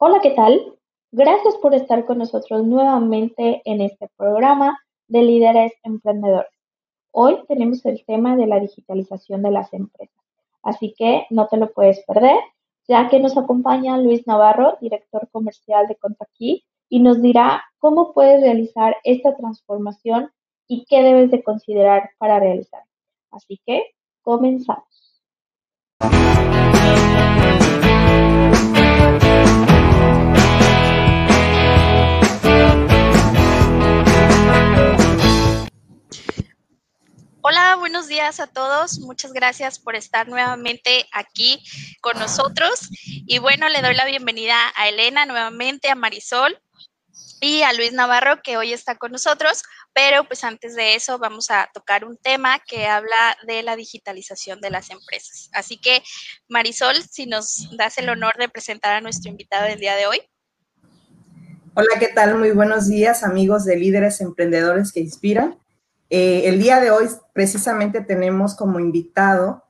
Hola, ¿qué tal? Gracias por estar con nosotros nuevamente en este programa de líderes emprendedores. Hoy tenemos el tema de la digitalización de las empresas, así que no te lo puedes perder, ya que nos acompaña Luis Navarro, director comercial de Contaquí, y nos dirá cómo puedes realizar esta transformación y qué debes de considerar para realizar. Así que comenzamos. Hola, buenos días a todos. Muchas gracias por estar nuevamente aquí con nosotros. Y bueno, le doy la bienvenida a Elena nuevamente, a Marisol y a Luis Navarro, que hoy está con nosotros. Pero pues antes de eso vamos a tocar un tema que habla de la digitalización de las empresas. Así que, Marisol, si nos das el honor de presentar a nuestro invitado del día de hoy. Hola, ¿qué tal? Muy buenos días, amigos de líderes emprendedores que inspiran. Eh, el día de hoy precisamente tenemos como invitado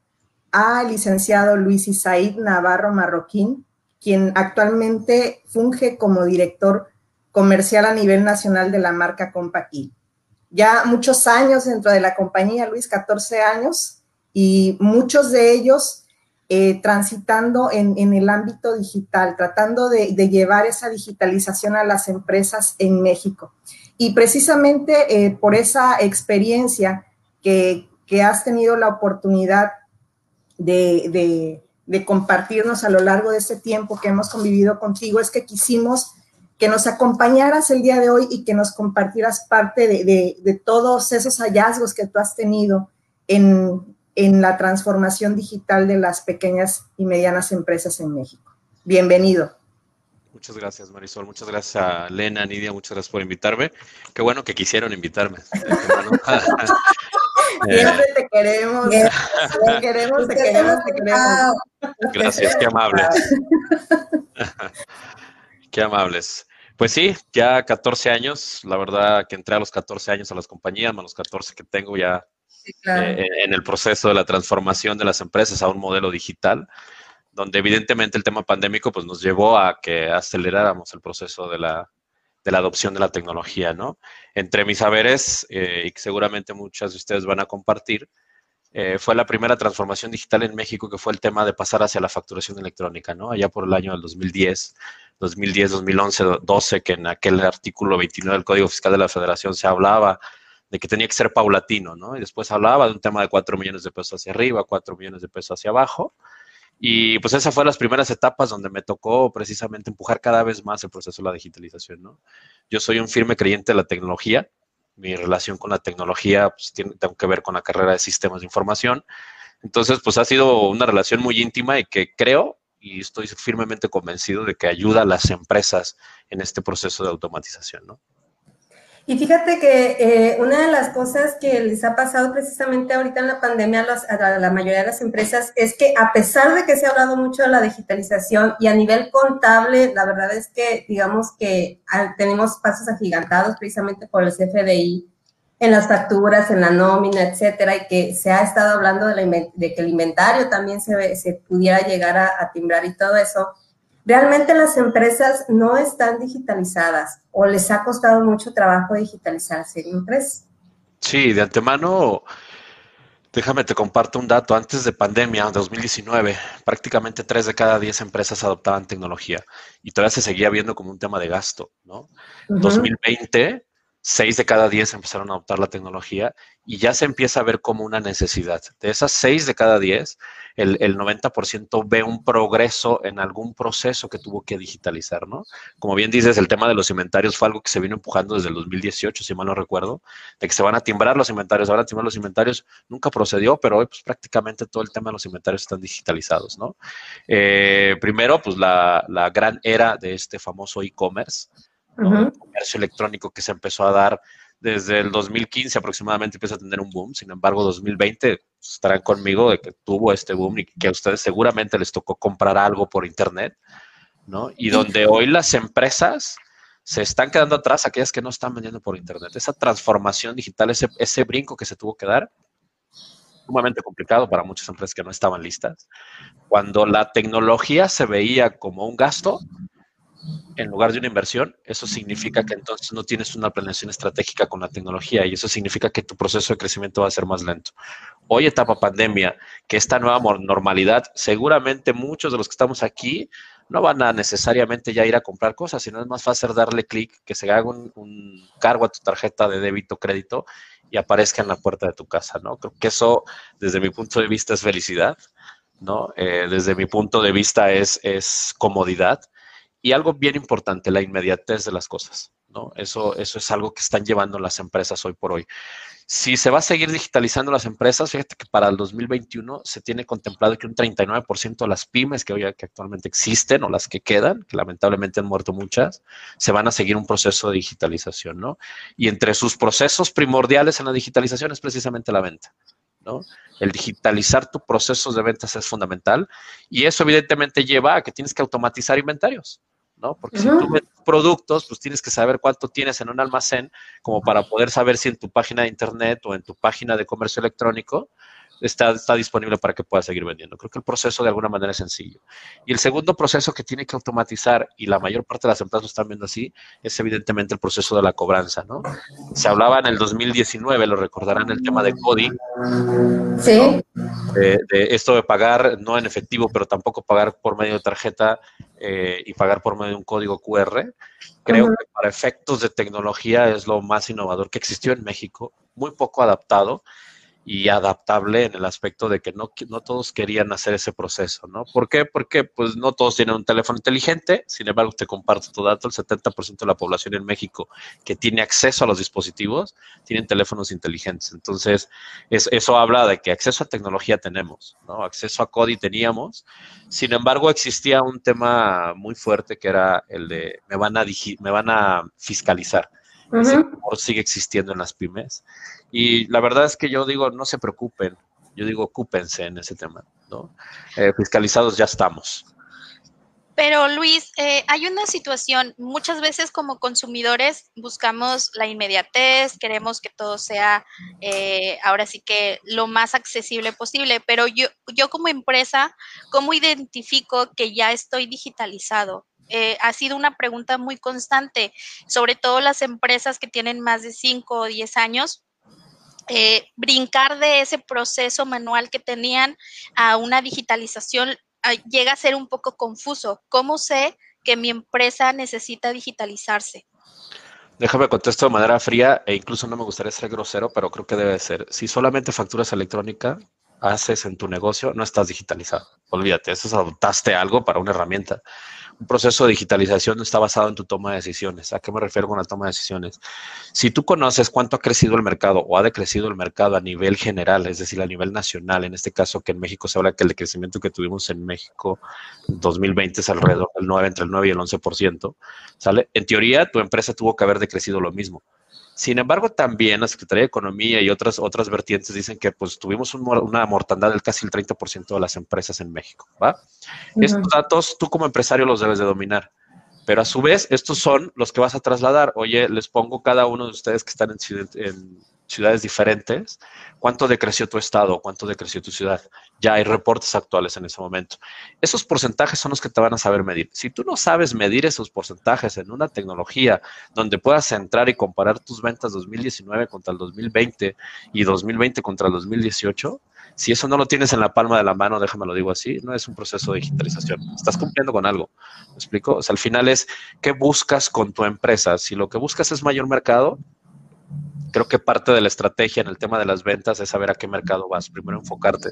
al licenciado Luis Isaid Navarro Marroquín, quien actualmente funge como director comercial a nivel nacional de la marca Compaqui. Ya muchos años dentro de la compañía, Luis, 14 años, y muchos de ellos eh, transitando en, el ámbito digital, tratando de llevar esa digitalización a las empresas en México. Y precisamente eh, por esa experiencia que, has tenido la oportunidad de, compartirnos a lo largo de ese tiempo que hemos convivido contigo, es que quisimos que nos acompañaras el día de hoy y que nos compartieras parte de, todos esos hallazgos que tú has tenido en, en la transformación digital de las pequeñas y medianas empresas en México. Bienvenido. Muchas gracias, Marisol. Muchas gracias a Lena, Nidia, muchas gracias por invitarme. Qué bueno que quisieron invitarme. Siempre te queremos. Te queremos, te queremos, te queremos. Gracias, qué amables. qué amables. Pues sí, ya 14 años, la verdad que entré a los 14 años a las compañías, más los 14 que tengo ya eh, en el proceso de la transformación de las empresas a un modelo digital donde evidentemente el tema pandémico pues, nos llevó a que aceleráramos el proceso de la, adopción de la tecnología, ¿no? Entre mis saberes, eh, y que seguramente muchas de ustedes van a compartir, eh, fue la primera transformación digital en México que fue el tema de pasar hacia la facturación electrónica, ¿no? Allá por el año del 2010, 2010, 2011, 12, que en aquel artículo 29 del Código Fiscal de la Federación se hablaba de que tenía que ser paulatino, ¿no? Y después hablaba de un tema de 4 millones de pesos hacia arriba, 4 millones de pesos hacia abajo. Y pues esas fueron las primeras etapas donde me tocó precisamente empujar cada vez más el proceso de la digitalización, ¿no? Yo soy un firme creyente de la tecnología. Mi relación con la tecnología pues, tiene, tengo que ver con la carrera de sistemas de información. Entonces, pues ha sido una relación muy íntima y que creo y estoy firmemente convencido de que ayuda a las empresas en este proceso de automatización, ¿no? Y fíjate que eh, una de las cosas que les ha pasado precisamente ahorita en la pandemia a, la mayoría de las empresas es que a pesar de que se ha hablado mucho de la digitalización y a nivel contable, la verdad es que digamos que ah, tenemos pasos agigantados precisamente por el CFDI en las facturas, en la nómina, etcétera, y que se ha estado hablando de, que el inventario también se, se pudiera llegar a, a timbrar y todo eso Realmente las empresas no están digitalizadas o les ha costado mucho trabajo digitalizarse, ¿no crees? Sí, de antemano, déjame te comparto un dato. Antes de pandemia, en 2019, prácticamente tres de cada diez empresas adoptaban tecnología y todavía se seguía viendo como un tema de gasto, ¿no? En 2020 seis de cada diez empezaron a adoptar la tecnología y ya se empieza a ver como una necesidad. De esas seis de cada diez, el, el 90% ve un progreso en algún proceso que tuvo que digitalizar, ¿no? Como bien dices, el tema de los inventarios fue algo que se vino empujando desde el 2018, si mal no recuerdo, de que se van a timbrar los inventarios, se van a timbrar los inventarios, nunca procedió, pero hoy pues prácticamente todo el tema de los inventarios están digitalizados, ¿no? Eh, primero, pues la, la gran era de este famoso e-commerce, el comercio electrónico que se empezó a dar desde el 2015 aproximadamente empieza a tener un boom. Sin embargo, 2020 estarán conmigo de que tuvo este boom y que a ustedes seguramente les tocó comprar algo por internet, ¿no? Y donde hoy las empresas se están quedando atrás, aquellas que no están vendiendo por internet. Esa transformación digital, ese, ese brinco que se tuvo que dar, sumamente complicado para muchas empresas que no estaban listas. Cuando la tecnología se veía como un gasto, en lugar de una inversión, eso significa que entonces no tienes una planeación estratégica con la tecnología y eso significa que tu proceso de crecimiento va a ser más lento. Hoy, etapa pandemia, que esta nueva normalidad, seguramente muchos de los que estamos aquí no van a necesariamente ya ir a comprar cosas, sino es más fácil darle clic, que se haga un, cargo a tu tarjeta de débito crédito y aparezca en la puerta de tu casa, ¿no? Creo que eso, desde mi punto de vista, es felicidad, ¿no? Eh, desde mi punto de vista es comodidad y algo bien importante, la inmediatez de las cosas, ¿no? Eso, eso es algo que están llevando las empresas hoy por hoy. Si se va a seguir digitalizando las empresas, fíjate que para el 2021 se tiene contemplado que un 39% de las pymes que hoy que actualmente existen o las que quedan, que lamentablemente han muerto muchas, se van a seguir un proceso de digitalización, ¿no? Y entre sus procesos primordiales en la digitalización es precisamente la venta, ¿no? El digitalizar tus procesos de ventas es fundamental y eso evidentemente lleva a que tienes que automatizar inventarios. ¿No? Porque si tú vendes productos, pues tienes que saber cuánto tienes en un almacén como para poder saber si en tu página de internet o en tu página de comercio electrónico está, está disponible para que puedas seguir vendiendo. Creo que el proceso de alguna manera es sencillo. Y el segundo proceso que tiene que automatizar, y la mayor parte de las empresas lo están viendo así, es evidentemente el proceso de la cobranza, ¿no? Se hablaba en el 2019, lo recordarán, el tema de coding. Sí. De, esto de pagar no en efectivo, pero tampoco pagar por medio de tarjeta eh, y pagar por medio de un código QR. Creo que para efectos de tecnología es lo más innovador que existió en México, muy poco adaptado y adaptable en el aspecto de que no, no todos querían hacer ese proceso, ¿no? ¿Por qué? Porque pues no todos tienen un teléfono inteligente, sin embargo te comparto tu dato, el 70% de la población en México que tiene acceso a los dispositivos tienen teléfonos inteligentes, entonces eso habla de que acceso a tecnología tenemos, ¿no? Acceso a CODI teníamos, sin embargo existía un tema muy fuerte que era el de me van a, me van a fiscalizar, ese sigue existiendo en las pymes y la verdad es que yo digo, no se preocupen, yo digo, ocúpense en ese tema, ¿no? Eh, fiscalizados ya estamos. Pero Luis, eh, hay una situación, muchas veces como consumidores buscamos la inmediatez, queremos que todo sea eh, ahora sí que lo más accesible posible, pero yo, yo como empresa, ¿cómo identifico que ya estoy digitalizado? Ha sido una pregunta muy constante, sobre todo las empresas que tienen más de 5 o 10 años, eh, brincar de ese proceso manual que tenían a una digitalización ah, llega a ser un poco confuso. ¿Cómo sé que mi empresa necesita digitalizarse? Déjame contestar de manera fría e incluso no me gustaría ser grosero, pero creo que debe ser. Si solamente facturas electrónica haces en tu negocio, no estás digitalizado. Olvídate, eso es adoptaste algo para una herramienta un proceso de digitalización está basado en tu toma de decisiones. ¿A qué me refiero con la toma de decisiones? Si tú conoces cuánto ha crecido el mercado o ha decrecido el mercado a nivel general, es decir, a nivel nacional, en este caso que en México se habla que el decrecimiento que tuvimos en México en 2020 es alrededor del 9, entre el 9 y el 11%, ¿sale? En teoría, tu empresa tuvo que haber decrecido lo mismo. Sin embargo, también la Secretaría de Economía y otras, otras vertientes dicen que pues tuvimos una mortandad del casi el 30% de las empresas en México, ¿va? Estos datos tú como empresario los debes de dominar, pero a su vez estos son los que vas a trasladar. Oye, les pongo cada uno de ustedes que están en, en ciudades diferentes, cuánto decreció tu estado, cuánto decreció tu ciudad. Ya hay reportes actuales en ese momento. Esos porcentajes son los que te van a saber medir. Si tú no sabes medir esos porcentajes en una tecnología donde puedas entrar y comparar tus ventas 2019 contra el 2020 y 2020 contra el 2018, si eso no lo tienes en la palma de la mano, déjame lo digo así, no es un proceso de digitalización. Estás cumpliendo con algo. ¿Me explico? O sea, al final es qué buscas con tu empresa. Si lo que buscas es mayor mercado, creo que parte de la estrategia en el tema de las ventas es saber a qué mercado vas. Primero enfocarte,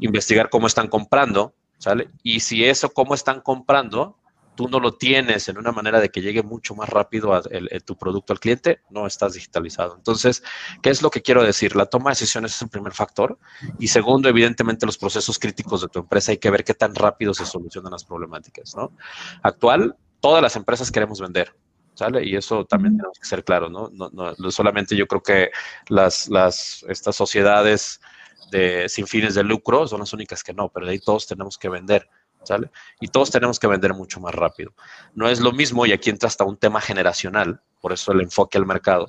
investigar cómo están comprando, ¿sale? Y si eso, cómo están comprando, tú no lo tienes en una manera de que llegue mucho más rápido a tu producto al cliente, no estás digitalizado. Entonces, ¿qué es lo que quiero decir? La toma de decisiones es el primer factor. Y segundo, evidentemente, los procesos críticos de tu empresa. Hay que ver qué tan rápido se solucionan las problemáticas, ¿no? Actual, todas las empresas queremos vender. Y eso también tenemos que ser claros, ¿no? No, solamente yo creo que las, las, estas sociedades de, sin fines de lucro son las únicas que no, pero de ahí todos tenemos que vender, ¿sale? Y todos tenemos que vender mucho más rápido. No es lo mismo, y aquí entra hasta un tema generacional, por eso el enfoque al mercado.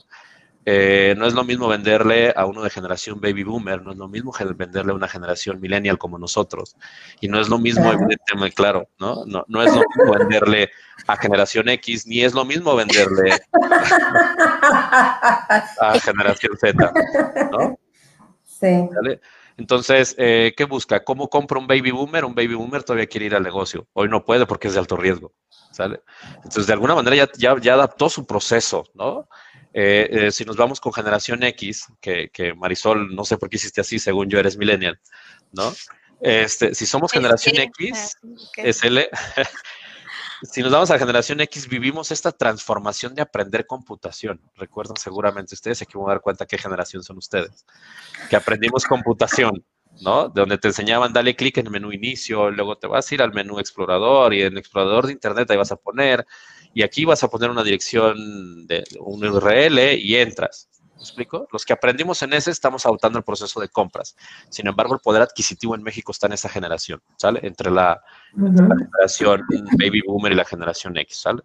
Eh, no es lo mismo venderle a uno de generación baby boomer, no es lo mismo venderle a una generación millennial como nosotros. Y no es lo mismo, evidentemente, claro, ¿no? ¿no? No es lo mismo venderle a generación X, ni es lo mismo venderle a generación Z, ¿no? Sí. Entonces, eh, ¿qué busca? ¿Cómo compra un baby boomer? Un baby boomer todavía quiere ir al negocio. Hoy no puede porque es de alto riesgo. ¿sale? Entonces, de alguna manera ya, ya, adaptó su proceso, ¿no? Eh, eh, si nos vamos con generación X, que, Marisol, no sé por qué hiciste así, según yo eres millennial, ¿no? Este, si somos generación X, SL, si nos vamos a generación X, vivimos esta transformación de aprender computación. Recuerdan seguramente ustedes, se van a dar cuenta qué generación son ustedes, que aprendimos computación. ¿no? De donde te enseñaban, dale clic en el menú inicio, luego te vas a ir al menú explorador y en el explorador de internet ahí vas a poner, y aquí vas a poner una dirección de un URL y entras. ¿Me explico? Los que aprendimos en ese estamos adoptando el proceso de compras. Sin embargo, el poder adquisitivo en México está en esa generación, ¿sale? Entre la, la generación baby boomer y la generación X, ¿sale?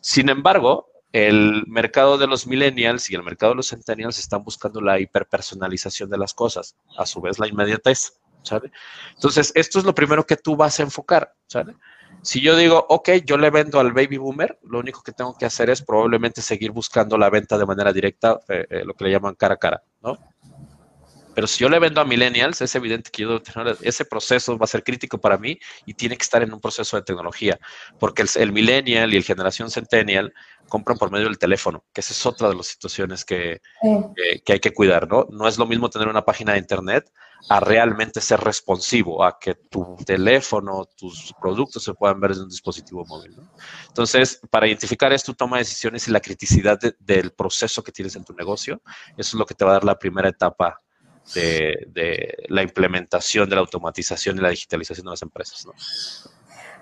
Sin embargo, el mercado de los millennials y el mercado de los centennials están buscando la hiperpersonalización de las cosas, a su vez la inmediatez, ¿sabe? Entonces, esto es lo primero que tú vas a enfocar, ¿sabe? Si yo digo, ok, yo le vendo al baby boomer, lo único que tengo que hacer es probablemente seguir buscando la venta de manera directa, eh, eh, lo que le llaman cara a cara, ¿no? Pero si yo le vendo a millennials, es evidente que yo tener, ese proceso va a ser crítico para mí y tiene que estar en un proceso de tecnología, porque el, millennial y el generación centennial compran por medio del teléfono, que esa es otra de las situaciones que, que, hay que cuidar, ¿no? No es lo mismo tener una página de internet a realmente ser responsivo, a que tu teléfono, tus productos se puedan ver desde un dispositivo móvil. ¿no? Entonces, para identificar esto, toma decisiones y la criticidad del proceso que tienes en tu negocio, eso es lo que te va a dar la primera etapa de, la implementación de la automatización y la digitalización de las empresas. ¿no?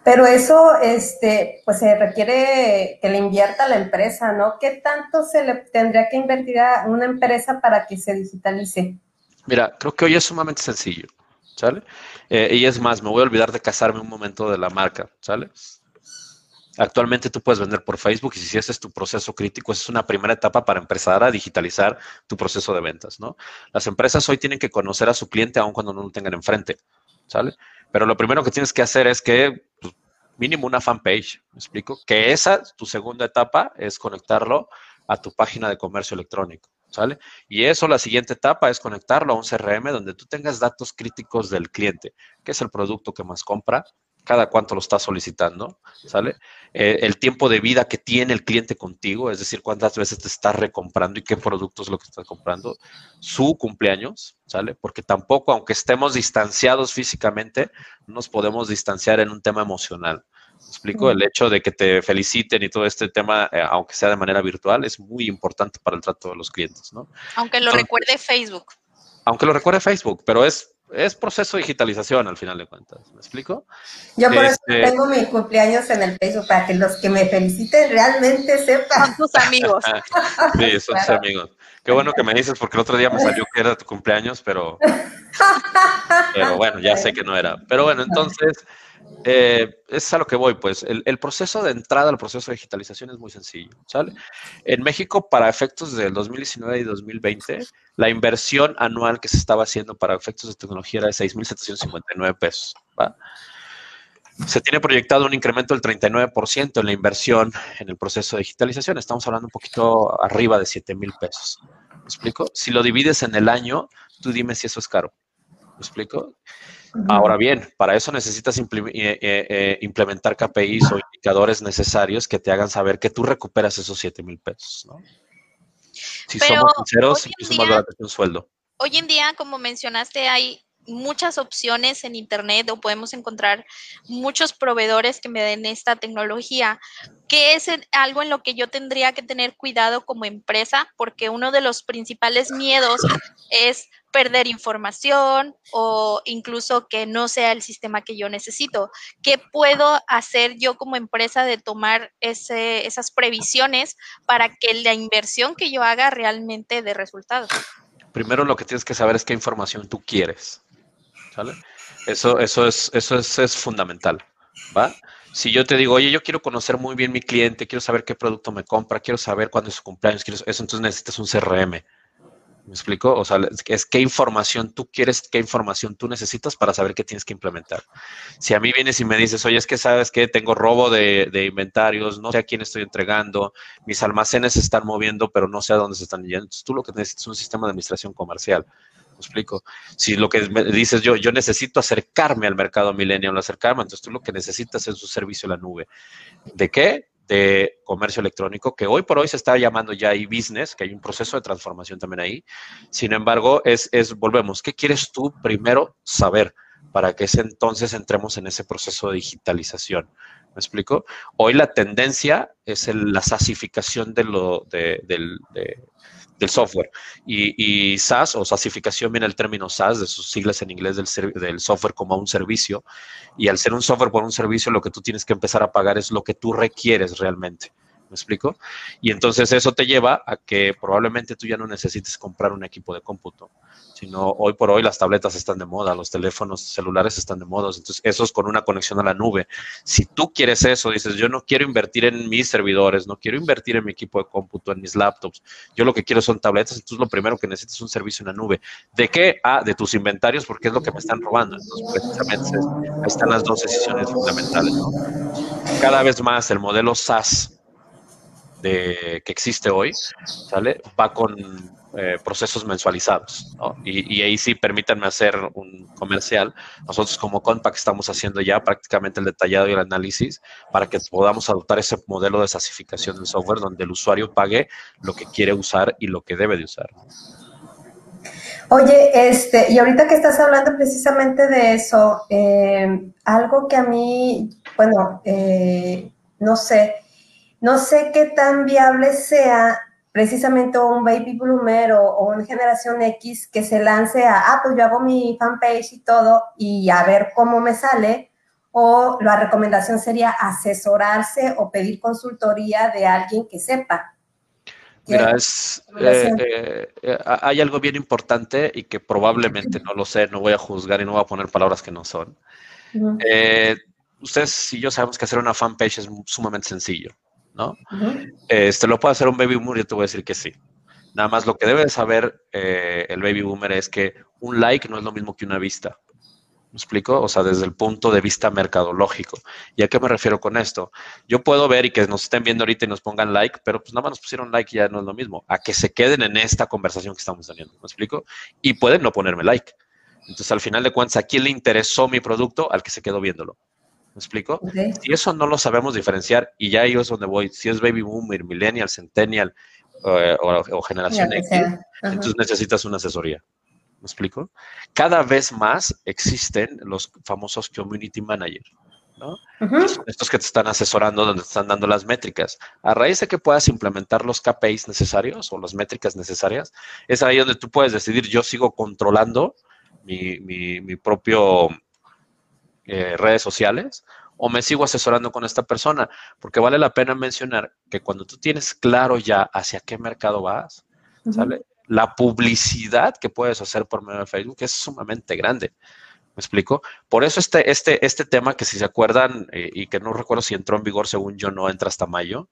Pero eso, este, pues se requiere que le invierta la empresa, ¿no? ¿Qué tanto se le tendría que invertir a una empresa para que se digitalice? Mira, creo que hoy es sumamente sencillo, ¿sale? Eh, y es más, me voy a olvidar de casarme un momento de la marca, ¿sale? Actualmente tú puedes vender por Facebook y si ese es tu proceso crítico, esa es una primera etapa para empezar a digitalizar tu proceso de ventas, ¿no? Las empresas hoy tienen que conocer a su cliente aun cuando no lo tengan enfrente, ¿sale? Pero lo primero que tienes que hacer es que pues, mínimo una fanpage, ¿me explico? Que esa, tu segunda etapa, es conectarlo a tu página de comercio electrónico, ¿sale? Y eso, la siguiente etapa es conectarlo a un CRM donde tú tengas datos críticos del cliente, qué es el producto que más compra, cada cuánto lo está solicitando, ¿sale? Eh, el tiempo de vida que tiene el cliente contigo, es decir, cuántas veces te está recomprando y qué productos es lo que está comprando, su cumpleaños, ¿sale? Porque tampoco, aunque estemos distanciados físicamente, nos podemos distanciar en un tema emocional. ¿Me explico? El hecho de que te feliciten y todo este tema, eh, aunque sea de manera virtual, es muy importante para el trato de los clientes, ¿no? Aunque lo recuerde Facebook. Aunque lo recuerde Facebook, pero es es proceso de digitalización al final de cuentas. ¿Me explico? Yo por eso este, tengo mi cumpleaños en el Facebook para que los que me feliciten realmente sepan. Son tus amigos. sí, son tus amigos. Qué bueno que me dices porque el otro día me salió que era tu cumpleaños, pero, pero bueno, ya sé que no era. Pero bueno, entonces eh, es a lo que voy, pues el, proceso de entrada al proceso de digitalización es muy sencillo. En México, para efectos del 2019 y 2020, la inversión anual que se estaba haciendo para efectos de tecnología era de 6.759 pesos. Se tiene proyectado un incremento del 39% en la inversión en el proceso de digitalización. Estamos hablando un poquito arriba de 7 mil pesos. ¿Me explico? Si lo divides en el año, tú dime si eso es caro. ¿Me explico? Ahora bien, para eso necesitas eh, eh, eh, implementar KPIs o indicadores necesarios que te hagan saber que tú recuperas esos 7 mil pesos, ¿no? Si somos sinceros, es más un sueldo. Hoy en día, como mencionaste, hay muchas opciones en Internet o podemos encontrar muchos proveedores que me den esta tecnología. ¿Qué es algo en lo que yo tendría que tener cuidado como empresa? Porque uno de los principales miedos es perder información o incluso que no sea el sistema que yo necesito. ¿Qué puedo hacer yo como empresa de tomar esas previsiones para que la inversión que yo haga realmente dé resultados? Primero lo que tienes que saber es qué información tú quieres. Eso, es, fundamental. Si yo te digo, oye, yo quiero conocer muy bien mi cliente, quiero saber qué producto me compra, quiero saber cuándo es su cumpleaños, quiero, eso entonces necesitas un CRM. ¿Me explico? O sea, es qué información tú quieres, qué información tú necesitas para saber qué tienes que implementar. Si a mí vienes y me dices, oye, es que sabes que tengo robo de, inventarios, no sé a quién estoy entregando, mis almacenes se están moviendo, pero no sé a dónde se están yendo. Entonces, tú lo que necesitas es un sistema de administración comercial. ¿Me explico? Si lo que me dices yo, yo necesito acercarme al mercado millennial, acercarme, entonces tú lo que necesitas es un servicio en la nube. ¿De qué? De comercio electrónico, que hoy por hoy se está llamando ya e-business, que hay un proceso de transformación también ahí. Sin embargo, es, es, volvemos, ¿qué quieres tú primero saber para que ese entonces entremos en ese proceso de digitalización? ¿Me explico? Hoy la tendencia es la sasificación de lo, de, del, de, del software. Y, y, SaaS o SaaSificación viene el término SaaS, de sus siglas en inglés del, del, software como un servicio. Y al ser un software por un servicio, lo que tú tienes que empezar a pagar es lo que tú requieres realmente. ¿Me explico? Y entonces eso te lleva a que probablemente tú ya no necesites comprar un equipo de cómputo, sino hoy por hoy las tabletas están de moda, los teléfonos celulares están de moda, entonces eso es con una conexión a la nube. Si tú quieres eso, dices, yo no quiero invertir en mis servidores, no quiero invertir en mi equipo de cómputo, en mis laptops, yo lo que quiero son tabletas, entonces lo primero que necesitas es un servicio en la nube. ¿De qué? Ah, de tus inventarios, porque es lo que me están robando. Entonces, precisamente ahí están las dos decisiones fundamentales. Cada vez más el modelo SaaS que existe hoy, ¿sale? Va con eh, procesos mensualizados, ¿no? y, ahí sí, permítanme hacer un comercial. Nosotros como Compact estamos haciendo ya prácticamente el detallado y el análisis para que podamos adoptar ese modelo de sasificación del software donde el usuario pague lo que quiere usar y lo que debe de usar. Oye, este, y ahorita que estás hablando precisamente de eso, eh, algo que a mí, bueno, eh, no sé, no sé qué tan viable sea precisamente un baby bloomer o, una generación X que se lance a, ah, pues yo hago mi fanpage y todo y a ver cómo me sale, o la recomendación sería asesorarse o pedir consultoría de alguien que sepa. Mira, eh, eh, hay algo bien importante y que probablemente no lo sé, no voy a juzgar y no voy a poner palabras que no son. Eh, ustedes y yo sabemos que hacer una fanpage es sumamente sencillo. ¿No? este, ¿Lo puede hacer un baby boomer? Yo te voy a decir que sí. Nada más lo que debe saber eh, el baby boomer es que un like no es lo mismo que una vista. ¿Me explico? O sea, desde el punto de vista mercadológico. ¿Y a qué me refiero con esto? Yo puedo ver y que nos estén viendo ahorita y nos pongan like, pero pues nada más nos pusieron like y ya no es lo mismo. A que se queden en esta conversación que estamos teniendo. ¿Me explico? Y pueden no ponerme like. Entonces, al final de cuentas, ¿a quién le interesó mi producto? Al que se quedó viéndolo. ¿Me explico? Si eso no lo sabemos diferenciar, y ya ahí es donde voy, si es baby boomer, millennial, centennial eh, o, generación X, entonces necesitas una asesoría. ¿Me explico? Cada vez más existen los famosos community managers. ¿no? Estos que te están asesorando, donde te están dando las métricas. A raíz de que puedas implementar los KPIs necesarios o las métricas necesarias, es ahí donde tú puedes decidir, yo sigo controlando mi, mi, mi propio eh, redes sociales o me sigo asesorando con esta persona, porque vale la pena mencionar que cuando tú tienes claro ya hacia qué mercado vas, La publicidad que puedes hacer por medio de Facebook es sumamente grande. ¿Me explico? Por eso este, este, este tema que si se acuerdan eh, y que no recuerdo si entró en vigor, según yo, no entra hasta mayo,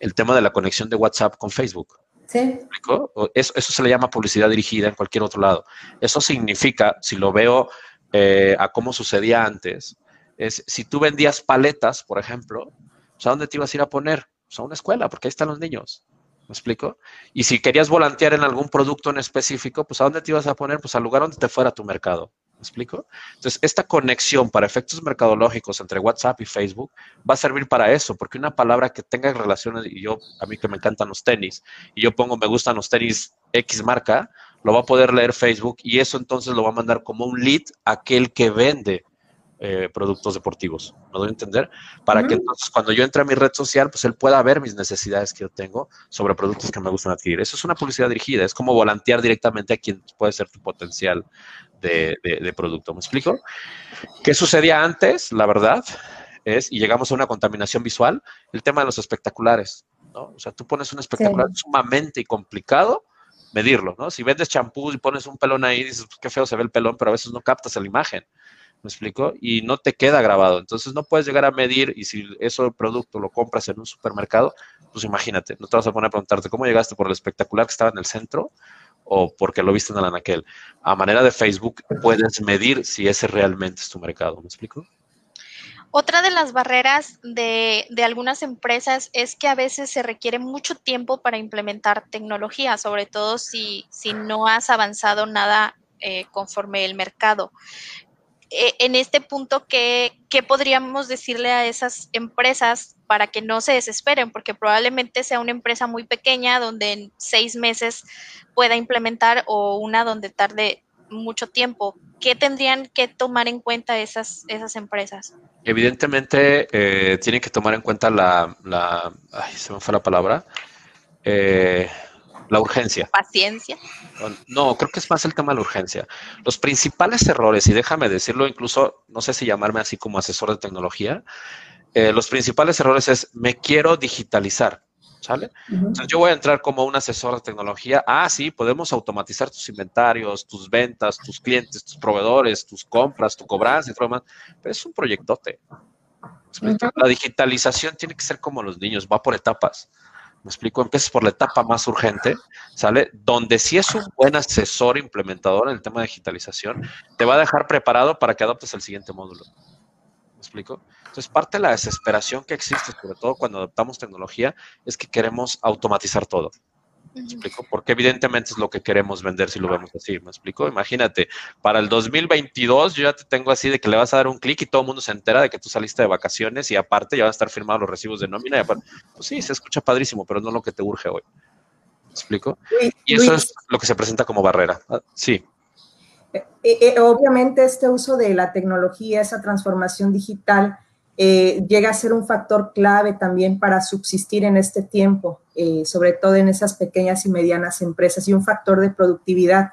el tema de la conexión de WhatsApp con Facebook. Sí. ¿Me explico? Eso, eso se le llama publicidad dirigida en cualquier otro lado. Eso significa, si lo veo eh, a cómo sucedía antes, es si tú vendías paletas, por ejemplo, ¿a dónde te ibas a ir a poner? Pues, a una escuela, porque ahí están los niños. ¿Me explico? Y si querías volantear en algún producto en específico, pues ¿a dónde te ibas a poner? Pues al lugar donde te fuera tu mercado. ¿Me explico? Entonces, esta conexión para efectos mercadológicos entre WhatsApp y Facebook va a servir para eso, porque una palabra que tenga relaciones, y yo, a mí que me encantan los tenis, y yo pongo me gustan los tenis X marca, lo va a poder leer Facebook y eso entonces lo va a mandar como un lead a aquel que vende eh, productos deportivos. ¿Me doy a entender? Para que entonces cuando yo entre a mi red social, pues él pueda ver mis necesidades que yo tengo sobre productos que me gustan adquirir. Eso es una publicidad dirigida, es como volantear directamente a quien puede ser tu potencial de, de producto. ¿Me explico? ¿Qué sucedía antes? La verdad es, y llegamos a una contaminación visual, el tema de los espectaculares. ¿no? O sea, tú pones un espectacular sumamente complicado medirlo, ¿no? Si vendes champú y pones un pelón ahí, dices, pues, qué feo se ve el pelón, pero a veces no captas la imagen. ¿Me explico? Y no te queda grabado. Entonces no puedes llegar a medir y si eso el producto lo compras en un supermercado, pues imagínate, no te vas a poner a preguntarte cómo llegaste por el espectacular que estaba en el centro o porque lo viste en el anaquel. A manera de Facebook puedes medir si ese realmente es tu mercado. ¿Me explico? Otra de las barreras de, algunas empresas es que a veces se requiere mucho tiempo para implementar tecnología, sobre todo si, si no has avanzado nada eh, conforme el mercado. Eh, en este punto, ¿qué, ¿qué, podríamos decirle a esas empresas para que no se desesperen? Porque probablemente sea una empresa muy pequeña donde en seis meses pueda implementar o una donde tarde mucho tiempo. ¿Qué tendrían que tomar en cuenta esas, esas empresas? Evidentemente, eh, tienen que tomar en cuenta la, la, ay, se me fue la palabra, eh, la urgencia. Paciencia. No, creo que es más el tema de la urgencia. Los principales errores, y déjame decirlo, incluso, no sé si llamarme así como asesor de tecnología, eh, los principales errores es, me quiero digitalizar. ¿Sale? Entonces yo voy a entrar como un asesor de tecnología. Ah, sí, podemos automatizar tus inventarios, tus ventas, tus clientes, tus proveedores, tus compras, tu cobranza y todo más. Pero es un proyectote. La digitalización tiene que ser como los niños, va por etapas. Me explico, empiezas por la etapa más urgente, ¿sale? Donde si es un buen asesor implementador en el tema de digitalización, te va a dejar preparado para que adoptes el siguiente módulo. ¿Me explico? Entonces, parte de la desesperación que existe, sobre todo cuando adoptamos tecnología, es que queremos automatizar todo. ¿Me explico? Porque evidentemente es lo que queremos vender si lo vemos así. ¿Me explico? Imagínate, para el 2022 yo ya te tengo así de que le vas a dar un clic y todo el mundo se entera de que tú saliste de vacaciones y aparte ya van a estar firmados los recibos de nómina. Y aparte, pues sí, se escucha padrísimo, pero no es lo que te urge hoy. ¿Me explico? y eso es lo que se presenta como barrera. Ah, sí. Eh, eh, obviamente este uso de la tecnología, esa transformación digital, eh, llega a ser un factor clave también para subsistir en este tiempo, eh, sobre todo en esas pequeñas y medianas empresas y un factor de productividad.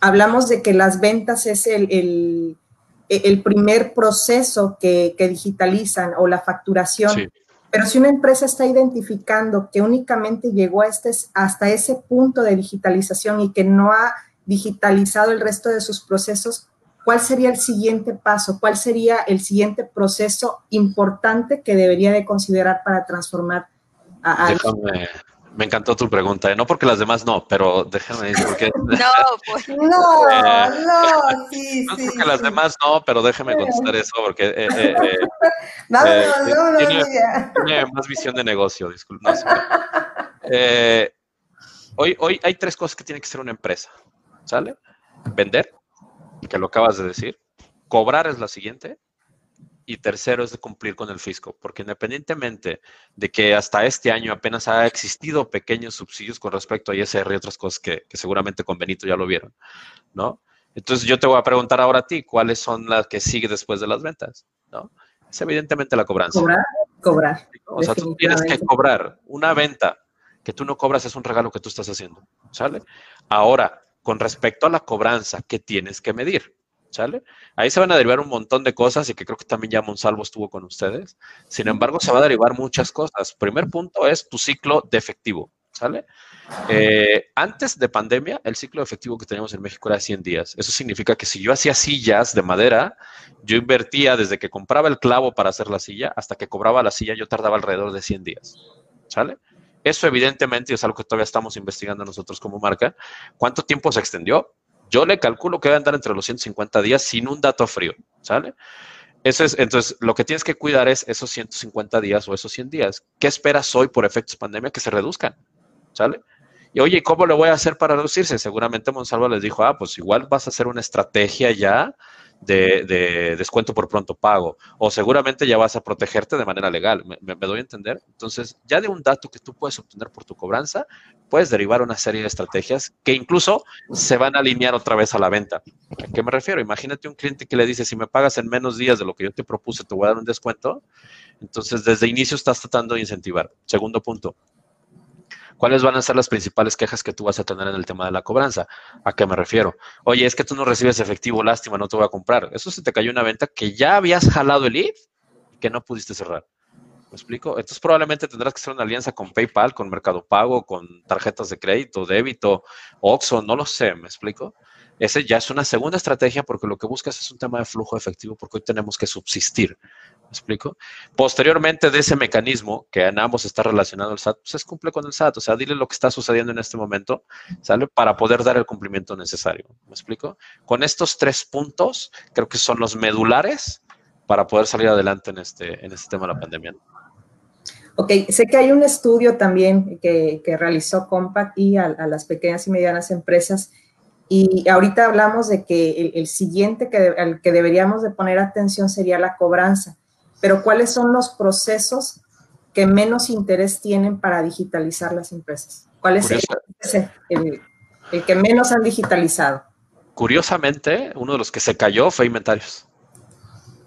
Hablamos de que las ventas es el, el, primer proceso que, que, digitalizan o la facturación. Pero si una empresa está identificando que únicamente llegó a este, hasta ese punto de digitalización y que no ha digitalizado el resto de sus procesos, ¿cuál sería el siguiente paso? ¿Cuál sería el siguiente proceso importante que debería de considerar para transformar a, Déjame, me encantó tu pregunta, ¿eh? no porque las demás no, pero déjame decir porque... no, pues no, no, sí, no sí. porque las demás no, pero déjame contestar eso porque... Eh, eh, eh no, no, no, tiene, tiene, más visión de negocio, disculpa. hoy, hoy hay tres cosas que tiene que ser una empresa, ¿sale? Vender, que lo acabas de decir. Cobrar es la siguiente. Y tercero es de cumplir con el fisco, porque independientemente de que hasta este año apenas ha existido pequeños subsidios con respecto a ISR y otras cosas que, seguramente con Benito ya lo vieron, ¿no? Entonces yo te voy a preguntar ahora a ti, ¿cuáles son las que sigue después de las ventas? ¿No? Es evidentemente la cobranza. Cobrar, cobrar. O sea, tú tienes que cobrar una venta que tú no cobras es un regalo que tú estás haciendo, ¿sale? Ahora, con respecto a la cobranza que tienes que medir. ¿Sale? Ahí se van a derivar un montón de cosas y que creo que también ya Monsalvo estuvo con ustedes. Sin embargo, se va a derivar muchas cosas. Primer punto es tu ciclo de efectivo. ¿Sale? Eh, antes de pandemia, el ciclo de efectivo que teníamos en México era 100 días. Eso significa que si yo hacía sillas de madera, yo invertía desde que compraba el clavo para hacer la silla hasta que cobraba la silla, yo tardaba alrededor de 100 días. ¿Sale? Eso evidentemente es algo que todavía estamos investigando nosotros como marca. ¿Cuánto tiempo se extendió? Yo le calculo que va a andar entre los 150 días sin un dato frío, ¿sale? Eso es, entonces, lo que tienes que cuidar es esos 150 días o esos 100 días. ¿Qué esperas hoy por efectos pandemia que se reduzcan? ¿Sale? Y oye, ¿cómo lo voy a hacer para reducirse? Seguramente Monsalvo les dijo, ah, pues igual vas a hacer una estrategia ya de, descuento por pronto pago, o seguramente ya vas a protegerte de manera legal, ¿Me, doy a entender? Entonces, ya de un dato que tú puedes obtener por tu cobranza, puedes derivar una serie de estrategias que incluso se van a alinear otra vez a la venta. ¿A qué me refiero? Imagínate un cliente que le dice, si me pagas en menos días de lo que yo te propuse, te voy a dar un descuento. Entonces, desde inicio estás tratando de incentivar. Segundo punto, ¿Cuáles van a ser las principales quejas que tú vas a tener en el tema de la cobranza? ¿A qué me refiero? Oye, es que tú no recibes efectivo, lástima, no te voy a comprar. Eso se te cayó una venta que ya habías jalado el IF y que no pudiste cerrar. ¿Me explico? Entonces probablemente tendrás que hacer una alianza con PayPal, con Mercado Pago, con tarjetas de crédito, débito, Oxxo, no lo sé, ¿me explico? Ese ya es una segunda estrategia porque lo que buscas es un tema de flujo efectivo porque hoy tenemos que subsistir. ¿Me explico? Posteriormente de ese mecanismo que en ambos está relacionado al SAT, pues es cumple con el SAT. O sea, dile lo que está sucediendo en este momento, ¿sale? Para poder dar el cumplimiento necesario. ¿Me explico? Con estos tres puntos, creo que son los medulares para poder salir adelante en este, en este tema de la pandemia. Ok, sé que hay un estudio también que, realizó Compact y a, las pequeñas y medianas empresas y ahorita hablamos de que el, siguiente que, al que deberíamos de poner atención sería la cobranza, pero ¿cuáles son los procesos que menos interés tienen para digitalizar las empresas? ¿Cuál es el, el que menos han digitalizado? Curiosamente, uno de los que se cayó fue inventarios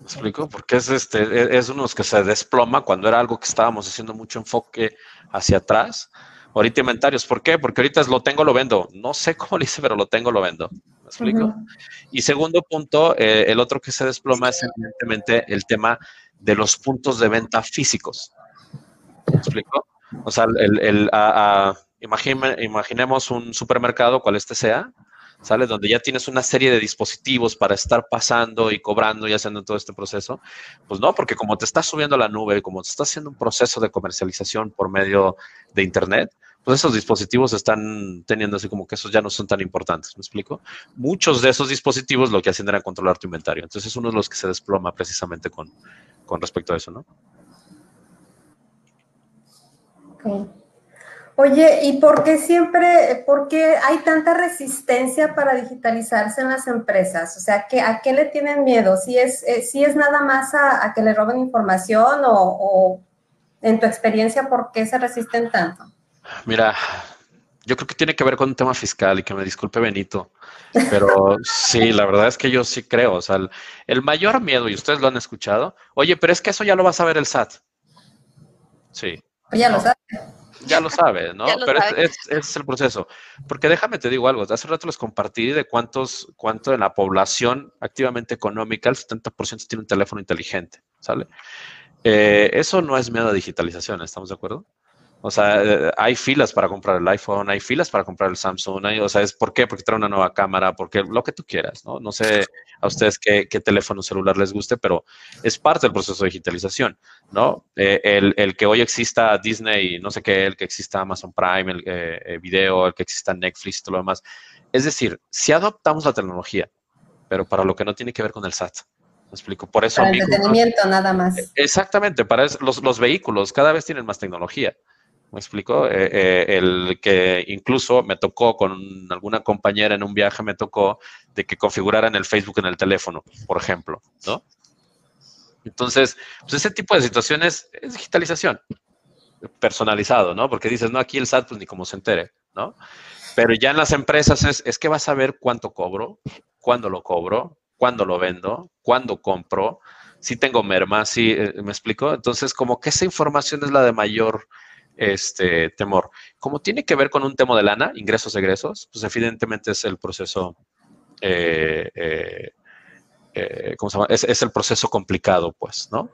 explico? Porque es, este, e, es uno de los que se desploma cuando era algo que estábamos haciendo mucho enfoque hacia atrás. Ahorita inventarios, ¿por qué? Porque ahorita es lo tengo, lo vendo. No sé cómo lo hice, pero lo tengo, lo vendo. ¿Me explico? Y segundo punto, eh, el otro que se desploma es evidentemente el tema de los puntos de venta físicos. ¿Me explico? O sea, el, el imaginemos un supermercado, cual este sea, ¿sale? Donde ya tienes una serie de dispositivos para estar pasando y cobrando y haciendo todo este proceso. Pues no, porque como te estás subiendo a la nube, como te estás haciendo un proceso de comercialización por medio de Internet, pues esos dispositivos están teniendo así como que esos ya no son tan importantes, ¿me explico? Muchos de esos dispositivos lo que hacen era controlar tu inventario. Entonces es uno de los que se desploma precisamente con, con respecto a eso, ¿no? Oye, ¿y por qué siempre, por qué hay tanta resistencia para digitalizarse en las empresas? O sea, ¿a qué le tienen miedo? ¿Si es, eh, si es nada más a, que le roben información o, en tu experiencia, por qué se resisten tanto? Mira, yo creo que tiene que ver con un tema fiscal y que me disculpe Benito, pero sí, la verdad es que yo sí creo, o sea, el, el mayor miedo, y ustedes lo han escuchado, oye, pero es que eso ya lo va a saber el SAT. Sí. Ya lo sabe ya lo sabes, ¿no? Pero es, es, el proceso. Porque déjame te digo algo, hace rato les compartí de cuántos, cuánto en la población activamente económica, el 70% tiene un teléfono inteligente, ¿sale? Eh, eso no es miedo a digitalización, ¿estamos de acuerdo? O sea, eh, hay filas para comprar el iPhone, hay filas para comprar el Samsung, o sea, es ¿por qué? Porque trae una nueva cámara, porque lo que tú quieras, ¿no? No sé a ustedes qué, teléfono celular les guste, pero es parte del proceso de digitalización, ¿no? Eh, el, que hoy exista Disney, no sé qué, el que exista Amazon Prime, el eh, video, el que exista Netflix y todo lo demás. Es decir, si adoptamos la tecnología, pero para lo que no tiene que ver con el SAT. ¿Me explico? Por eso. Para el entretenimiento, nada más. Exactamente, para los, los vehículos cada vez tienen más tecnología. ¿Me explico? Eh, eh, el que incluso me tocó con alguna compañera en un viaje, me tocó de que configuraran el Facebook en el teléfono, por ejemplo, ¿no? Entonces, pues ese tipo de situaciones es digitalización, personalizado, ¿no? Porque dices, no, aquí el SAT, pues ni como se entere, ¿no? Pero ya en las empresas es, es que vas a ver cuánto cobro, cuándo lo cobro, cuándo lo vendo, cuándo compro, si tengo merma, si, eh, ¿me explico? Entonces, como que esa información es la de mayor este temor. Como tiene que ver con un tema de lana, ingresos, egresos, pues evidentemente es el proceso, eh, eh, eh, ¿cómo se llama? Es, el proceso complicado, pues, ¿no?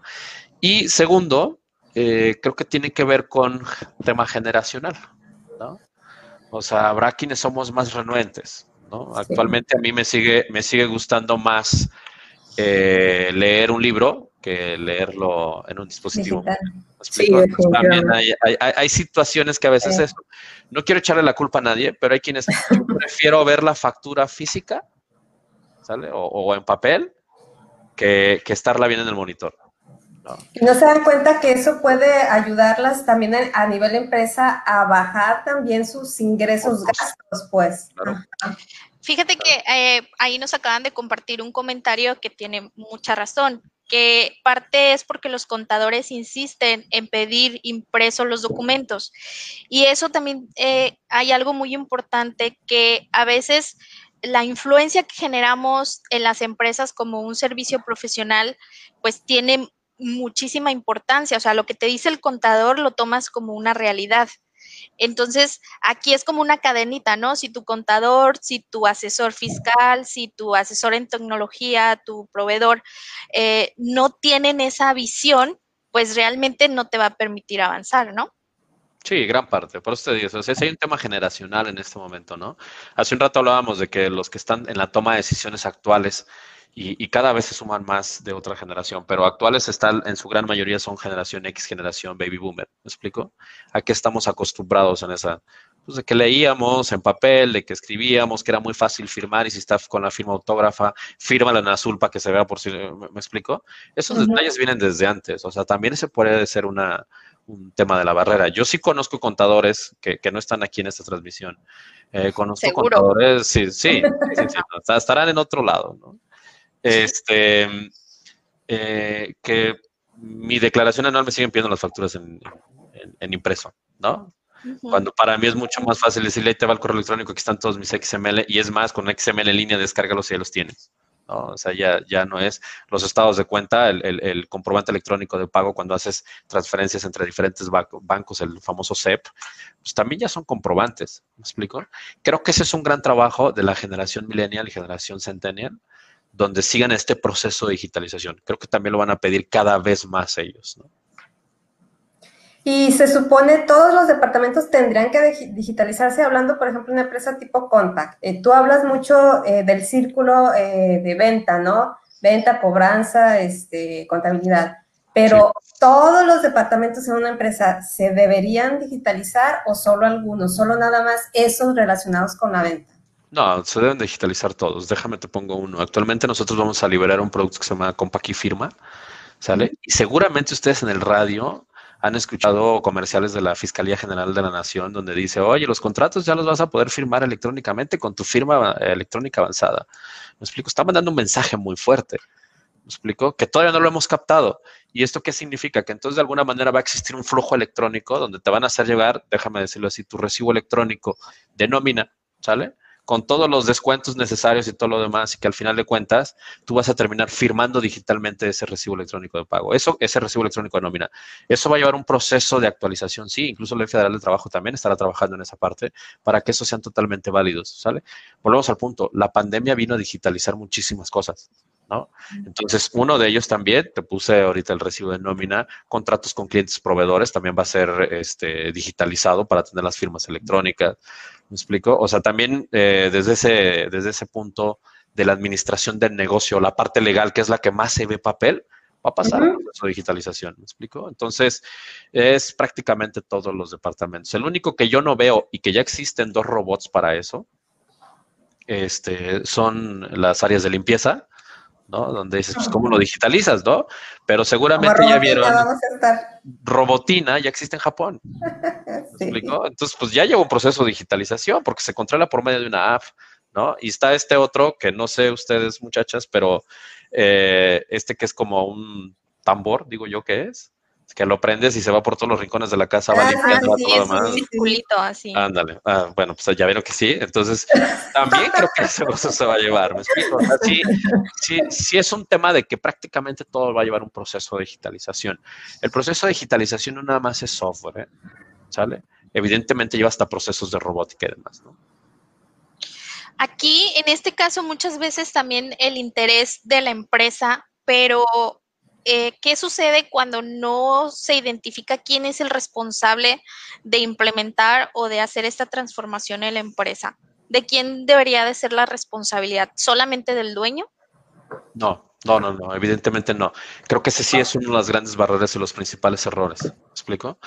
Y segundo, creo que tiene que ver con tema generacional, ¿no? O sea, habrá quienes somos más renuentes, ¿no? Actualmente a mí me sigue, me sigue gustando más leer un libro que leerlo en un dispositivo. Sí, También hay, situaciones que a veces eso. No quiero echarle la culpa a nadie, pero hay quienes prefiero ver la factura física, ¿sale? O, en papel, que, estarla bien en el monitor. ¿no? Y no se dan cuenta que eso puede ayudarlas también a, nivel empresa a bajar también sus ingresos gastos, pues. Fíjate que eh, ahí nos acaban de compartir un comentario que tiene mucha razón que parte es porque los contadores insisten en pedir impresos los documentos. Y eso también eh, hay algo muy importante que a veces la influencia que generamos en las empresas como un servicio profesional, pues tiene muchísima importancia. O sea, lo que te dice el contador lo tomas como una realidad. Entonces, aquí es como una cadenita, ¿no? Si tu contador, si tu asesor fiscal, si tu asesor en tecnología, tu proveedor, eh, no tienen esa visión, pues realmente no te va a permitir avanzar, ¿no? Sí, gran parte. Por eso te digo, o sea, hay un tema generacional en este momento, ¿no? Hace un rato hablábamos de que los que están en la toma de decisiones actuales y, cada vez se suman más de otra generación, pero actuales están, en su gran mayoría son generación X, generación baby boomer. ¿Me explico? ¿A qué estamos acostumbrados en esa? Pues de que leíamos en papel, de que escribíamos, que era muy fácil firmar y si está con la firma autógrafa, fírmala en azul para que se vea por si. ¿Me, explico? Esos detalles vienen desde antes. O sea, también ese puede ser una, un tema de la barrera. Yo sí conozco contadores que, no están aquí en esta transmisión. Eh, conozco contadores, sí, sí, estarán en otro lado, ¿no? Este, eh, que mi declaración anual me siguen pidiendo las facturas en, impreso, ¿no? Cuando para mí es mucho más fácil decirle, ahí te va el correo electrónico, aquí están todos mis XML, y es más, con XML en línea, descárgalos y ya los tienes. ¿no? O sea, ya, ya no es los estados de cuenta, el, comprobante electrónico de pago cuando haces transferencias entre diferentes bancos, el famoso CEP, pues también ya son comprobantes, ¿me explico? Creo que ese es un gran trabajo de la generación millennial y generación centennial, donde sigan este proceso de digitalización. Creo que también lo van a pedir cada vez más ellos, ¿no? Y se supone todos los departamentos tendrían que digitalizarse, hablando, por ejemplo, de una empresa tipo Contact. Eh, tú hablas mucho eh, del círculo eh, de venta, ¿no? Venta, cobranza, este, contabilidad. Pero todos los departamentos en una empresa se deberían digitalizar o solo algunos, solo nada más esos relacionados con la venta. No, se deben digitalizar todos. Déjame te pongo uno. Actualmente nosotros vamos a liberar un producto que se llama Compaqui Firma, ¿sale? Y seguramente ustedes en el radio han escuchado comerciales de la Fiscalía General de la Nación donde dice, oye, los contratos ya los vas a poder firmar electrónicamente con tu firma eh, electrónica avanzada. Me explico, está mandando un mensaje muy fuerte. Me explico, que todavía no lo hemos captado. ¿Y esto qué significa? Que entonces de alguna manera va a existir un flujo electrónico donde te van a hacer llegar, déjame decirlo así, tu recibo electrónico de nómina, ¿sale? Con todos los descuentos necesarios y todo lo demás, y que al final de cuentas tú vas a terminar firmando digitalmente ese recibo electrónico de pago. Eso, ese recibo electrónico de nómina. Eso va a llevar un proceso de actualización, sí, incluso la Ley Federal de Trabajo también estará trabajando en esa parte para que esos sean totalmente válidos, ¿sale? Volvemos al punto, la pandemia vino a digitalizar muchísimas cosas. ¿No? Entonces, uno de ellos también, te puse ahorita el recibo de nómina, contratos con clientes proveedores, también va a ser este, digitalizado para tener las firmas electrónicas. ¿Me explico? O sea, también eh, desde, ese, desde ese punto de la administración del negocio, la parte legal, que es la que más se ve papel, va a pasar a su digitalización. ¿Me explico? Entonces, es prácticamente todos los departamentos. El único que yo no veo y que ya existen dos robots para eso, este, son las áreas de limpieza ¿no? Donde dices, pues, ¿cómo lo digitalizas, no? Pero seguramente ya vieron. Robotina ya existe en Japón. Entonces, pues ya lleva un proceso de digitalización porque se controla por medio de una app, ¿no? Y está este otro que no sé ustedes, muchachas, pero eh, este que es como un tambor, digo yo que es que lo prendes y se va por todos los rincones de la casa, va limpiando sí, todo más. circulito así. Ándale. Ah, bueno, pues ya vieron que sí. Entonces, también creo que ese proceso se va a llevar. ¿Me explico? sí, sí, sí, es un tema de que prácticamente todo va a llevar un proceso de digitalización. El proceso de digitalización no nada más es software, ¿eh? ¿sale? Evidentemente lleva hasta procesos de robótica y demás, ¿no? Aquí, en este caso, muchas veces también el interés de la empresa, pero eh, ¿qué sucede cuando no se identifica quién es el responsable de implementar o de hacer esta transformación en la empresa? ¿De quién debería de ser la responsabilidad? ¿Solamente del dueño? No, no, no, no, evidentemente no. Creo que ese sí es una de las grandes barreras y los principales errores. ¿Me explico?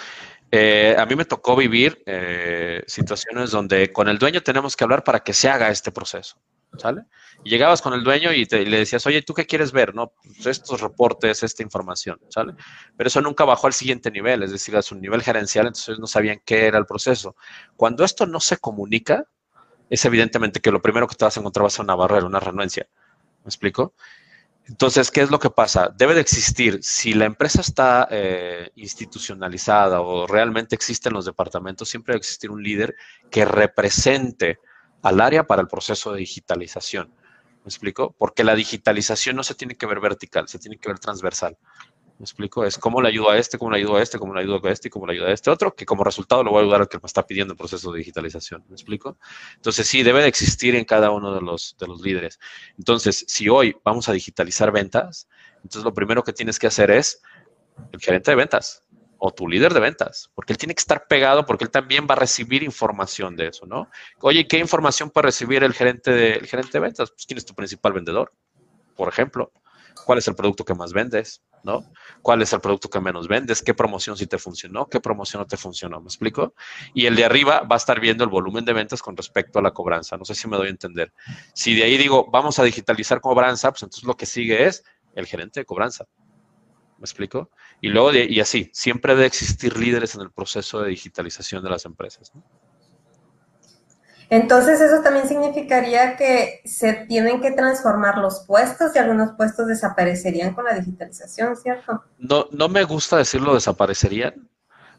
Eh, a mí me tocó vivir eh, situaciones donde con el dueño tenemos que hablar para que se haga este proceso. ¿Sale? Y llegabas con el dueño y, le decías, oye, ¿tú qué quieres ver? No, pues estos reportes, esta información, ¿sale? Pero eso nunca bajó al siguiente nivel, es decir, a su nivel gerencial, entonces no sabían qué era el proceso. Cuando esto no se comunica, es evidentemente que lo primero que te vas a encontrar va a ser una barrera, una renuencia. ¿Me explico? Entonces, ¿qué es lo que pasa? Debe de existir, si la empresa está eh, institucionalizada o realmente existen los departamentos, siempre debe existir un líder que represente al área para el proceso de digitalización. ¿Me explico? Porque la digitalización no se tiene que ver vertical, se tiene que ver transversal. ¿Me explico? Es cómo le ayudo a este, cómo le ayudo a este, cómo le ayudo a este y cómo le ayudo a este otro, que como resultado lo voy a ayudar al que me está pidiendo el proceso de digitalización. ¿Me explico? Entonces, sí, debe de existir en cada uno de los, de los líderes. Entonces, si hoy vamos a digitalizar ventas, entonces lo primero que tienes que hacer es el gerente de ventas o tu líder de ventas, porque él tiene que estar pegado, porque él también va a recibir información de eso, ¿no? Oye, ¿qué información puede recibir el gerente de, el gerente de ventas? Pues, ¿quién es tu principal vendedor? Por ejemplo, ¿cuál es el producto que más vendes? ¿No? ¿Cuál es el producto que menos vendes? ¿Qué promoción sí te funcionó? ¿Qué promoción no te funcionó? ¿Me explico? Y el de arriba va a estar viendo el volumen de ventas con respecto a la cobranza. No sé si me doy a entender. Si de ahí digo, vamos a digitalizar cobranza, pues entonces lo que sigue es el gerente de cobranza. ¿Me explico? Y luego, y así, siempre debe existir líderes en el proceso de digitalización de las empresas. Entonces, eso también significaría que se tienen que transformar los puestos y algunos puestos desaparecerían con la digitalización, ¿cierto? No, no me gusta decirlo desaparecerían,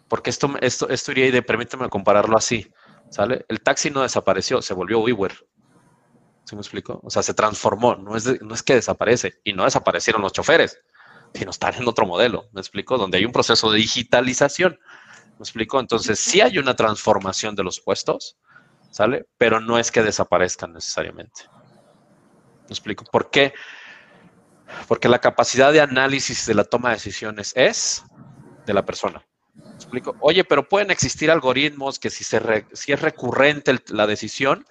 porque esto, esto, esto iría y de, permíteme compararlo así, ¿sale? El taxi no desapareció, se volvió Uber. ¿Sí me explico? O sea, se transformó, no es, no es que desaparece, y no desaparecieron los choferes, sino están en otro modelo, ¿me explico? Donde hay un proceso de digitalización, ¿me explico? Entonces, sí hay una transformación de los puestos, ¿sale? Pero no es que desaparezcan necesariamente. ¿Me explico? ¿Por qué? Porque la capacidad de análisis de la toma de decisiones es de la persona. ¿Me explico? Oye, pero pueden existir algoritmos que si es recurrente la decisión,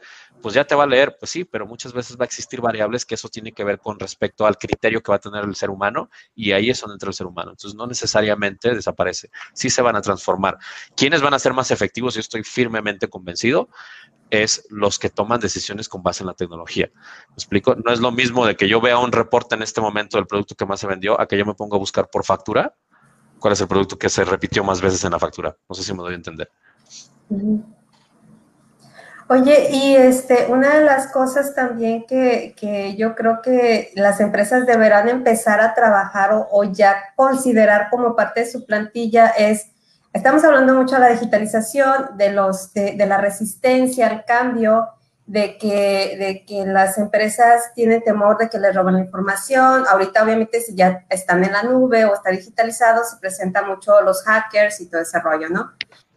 pues ya te va a leer, pues sí, pero muchas veces va a existir variables que eso tiene que ver con respecto al criterio que va a tener el ser humano y ahí es donde entra el ser humano. Entonces no necesariamente desaparece, sí se van a transformar. ¿Quiénes van a ser más efectivos? Yo estoy firmemente convencido, es los que toman decisiones con base en la tecnología. ¿Me explico? No es lo mismo de que yo vea un reporte en este momento del producto que más se vendió a que yo me ponga a buscar por factura cuál es el producto que se repitió más veces en la factura. No sé si me doy a entender. Oye, y este, una de las cosas también que, que, yo creo que las empresas deberán empezar a trabajar o, ya considerar como parte de su plantilla es, estamos hablando mucho de la digitalización, de, los, de, la resistencia al cambio, de que, de que las empresas tienen temor de que les roben la información. Ahorita obviamente si ya están en la nube o está digitalizado, se presentan mucho los hackers y todo ese rollo, ¿no?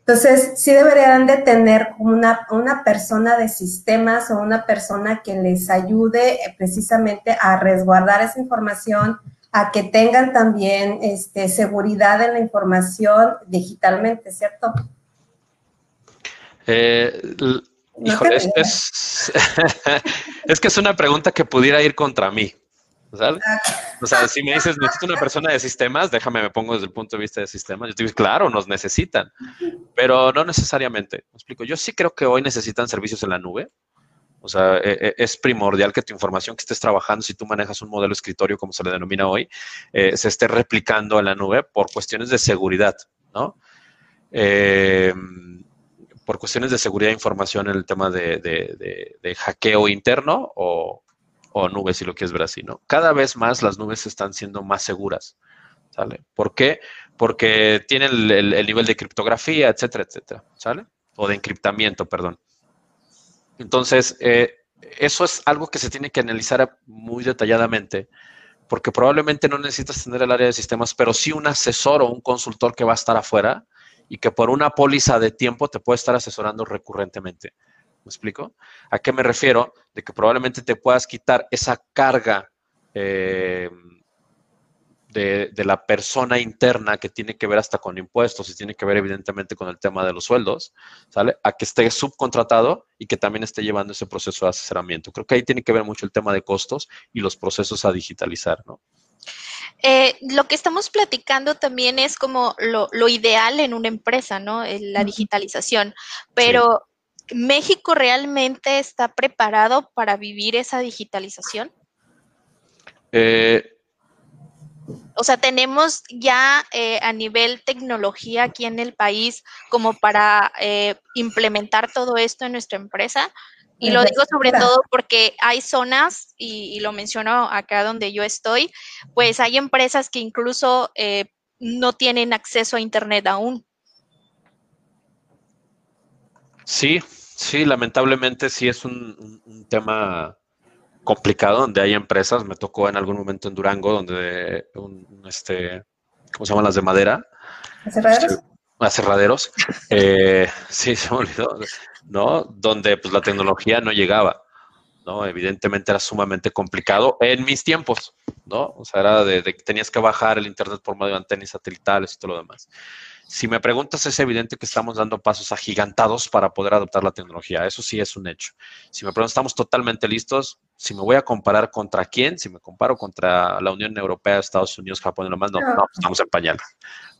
Entonces, sí deberían de tener una, una persona de sistemas o una persona que les ayude eh, precisamente a resguardar esa información, a que tengan también este, seguridad en la información digitalmente, ¿cierto? Eh, híjole, es, es, que es una pregunta que pudiera ir contra mí. ¿Sabes? O sea, si me dices, necesito una persona de sistemas, déjame, me pongo desde el punto de vista de sistemas. Yo te digo, claro, nos necesitan, pero no necesariamente. Me explico. Yo sí creo que hoy necesitan servicios en la nube. O sea, e, e, es primordial que tu información que estés trabajando, si tú manejas un modelo escritorio, como se le denomina hoy, eh, se esté replicando en la nube por cuestiones de seguridad, ¿no? Eh, por cuestiones de seguridad de información en el tema de, de hackeo interno o, o nubes, si lo quieres ver así, ¿no? Cada vez más las nubes están siendo más seguras, ¿sale? ¿Por qué? Porque tienen el, nivel de criptografía, etcétera, etcétera, ¿sale? O de encriptamiento, perdón. Entonces, eh, eso es algo que se tiene que analizar muy detalladamente, porque probablemente no necesitas tener el área de sistemas, pero sí un asesor o un consultor que va a estar afuera y que por una póliza de tiempo te puede estar asesorando recurrentemente. ¿Me explico? ¿A qué me refiero? De que probablemente te puedas quitar esa carga eh, de, la persona interna que tiene que ver hasta con impuestos y tiene que ver evidentemente con el tema de los sueldos, ¿sale? A que esté subcontratado y que también esté llevando ese proceso de asesoramiento. Creo que ahí tiene que ver mucho el tema de costos y los procesos a digitalizar, ¿no? Eh, lo que estamos platicando también es como lo, ideal en una empresa, ¿no? La digitalización. Pero ¿México realmente está preparado para vivir esa digitalización? Eh, o sea, tenemos ya eh, a nivel tecnología aquí en el país como para eh, implementar todo esto en nuestra empresa. Y lo digo sobre todo porque hay zonas, y, y, lo menciono acá donde yo estoy, pues hay empresas que incluso no tienen acceso a Internet aún. Sí, Sí, lamentablemente sí es un, tema complicado donde hay empresas. Me tocó en algún momento en Durango donde un, este, ¿cómo se llaman las de madera? ¿Acerraderos? Acerraderos. Eh, sí, se me olvidó. ¿No? Donde pues la tecnología no llegaba. ¿no? Evidentemente era sumamente complicado en mis tiempos, ¿no? O sea, era de, que tenías que bajar el internet por medio de antenas satelitales y todo lo demás. Si me preguntas, es evidente que estamos dando pasos agigantados para poder adoptar la tecnología. Eso sí es un hecho. Si me preguntas, ¿estamos totalmente listos? Si me voy a comparar contra quién, si me comparo contra la Unión Europea, Estados Unidos, Japón y lo más, no, no, estamos en pañal.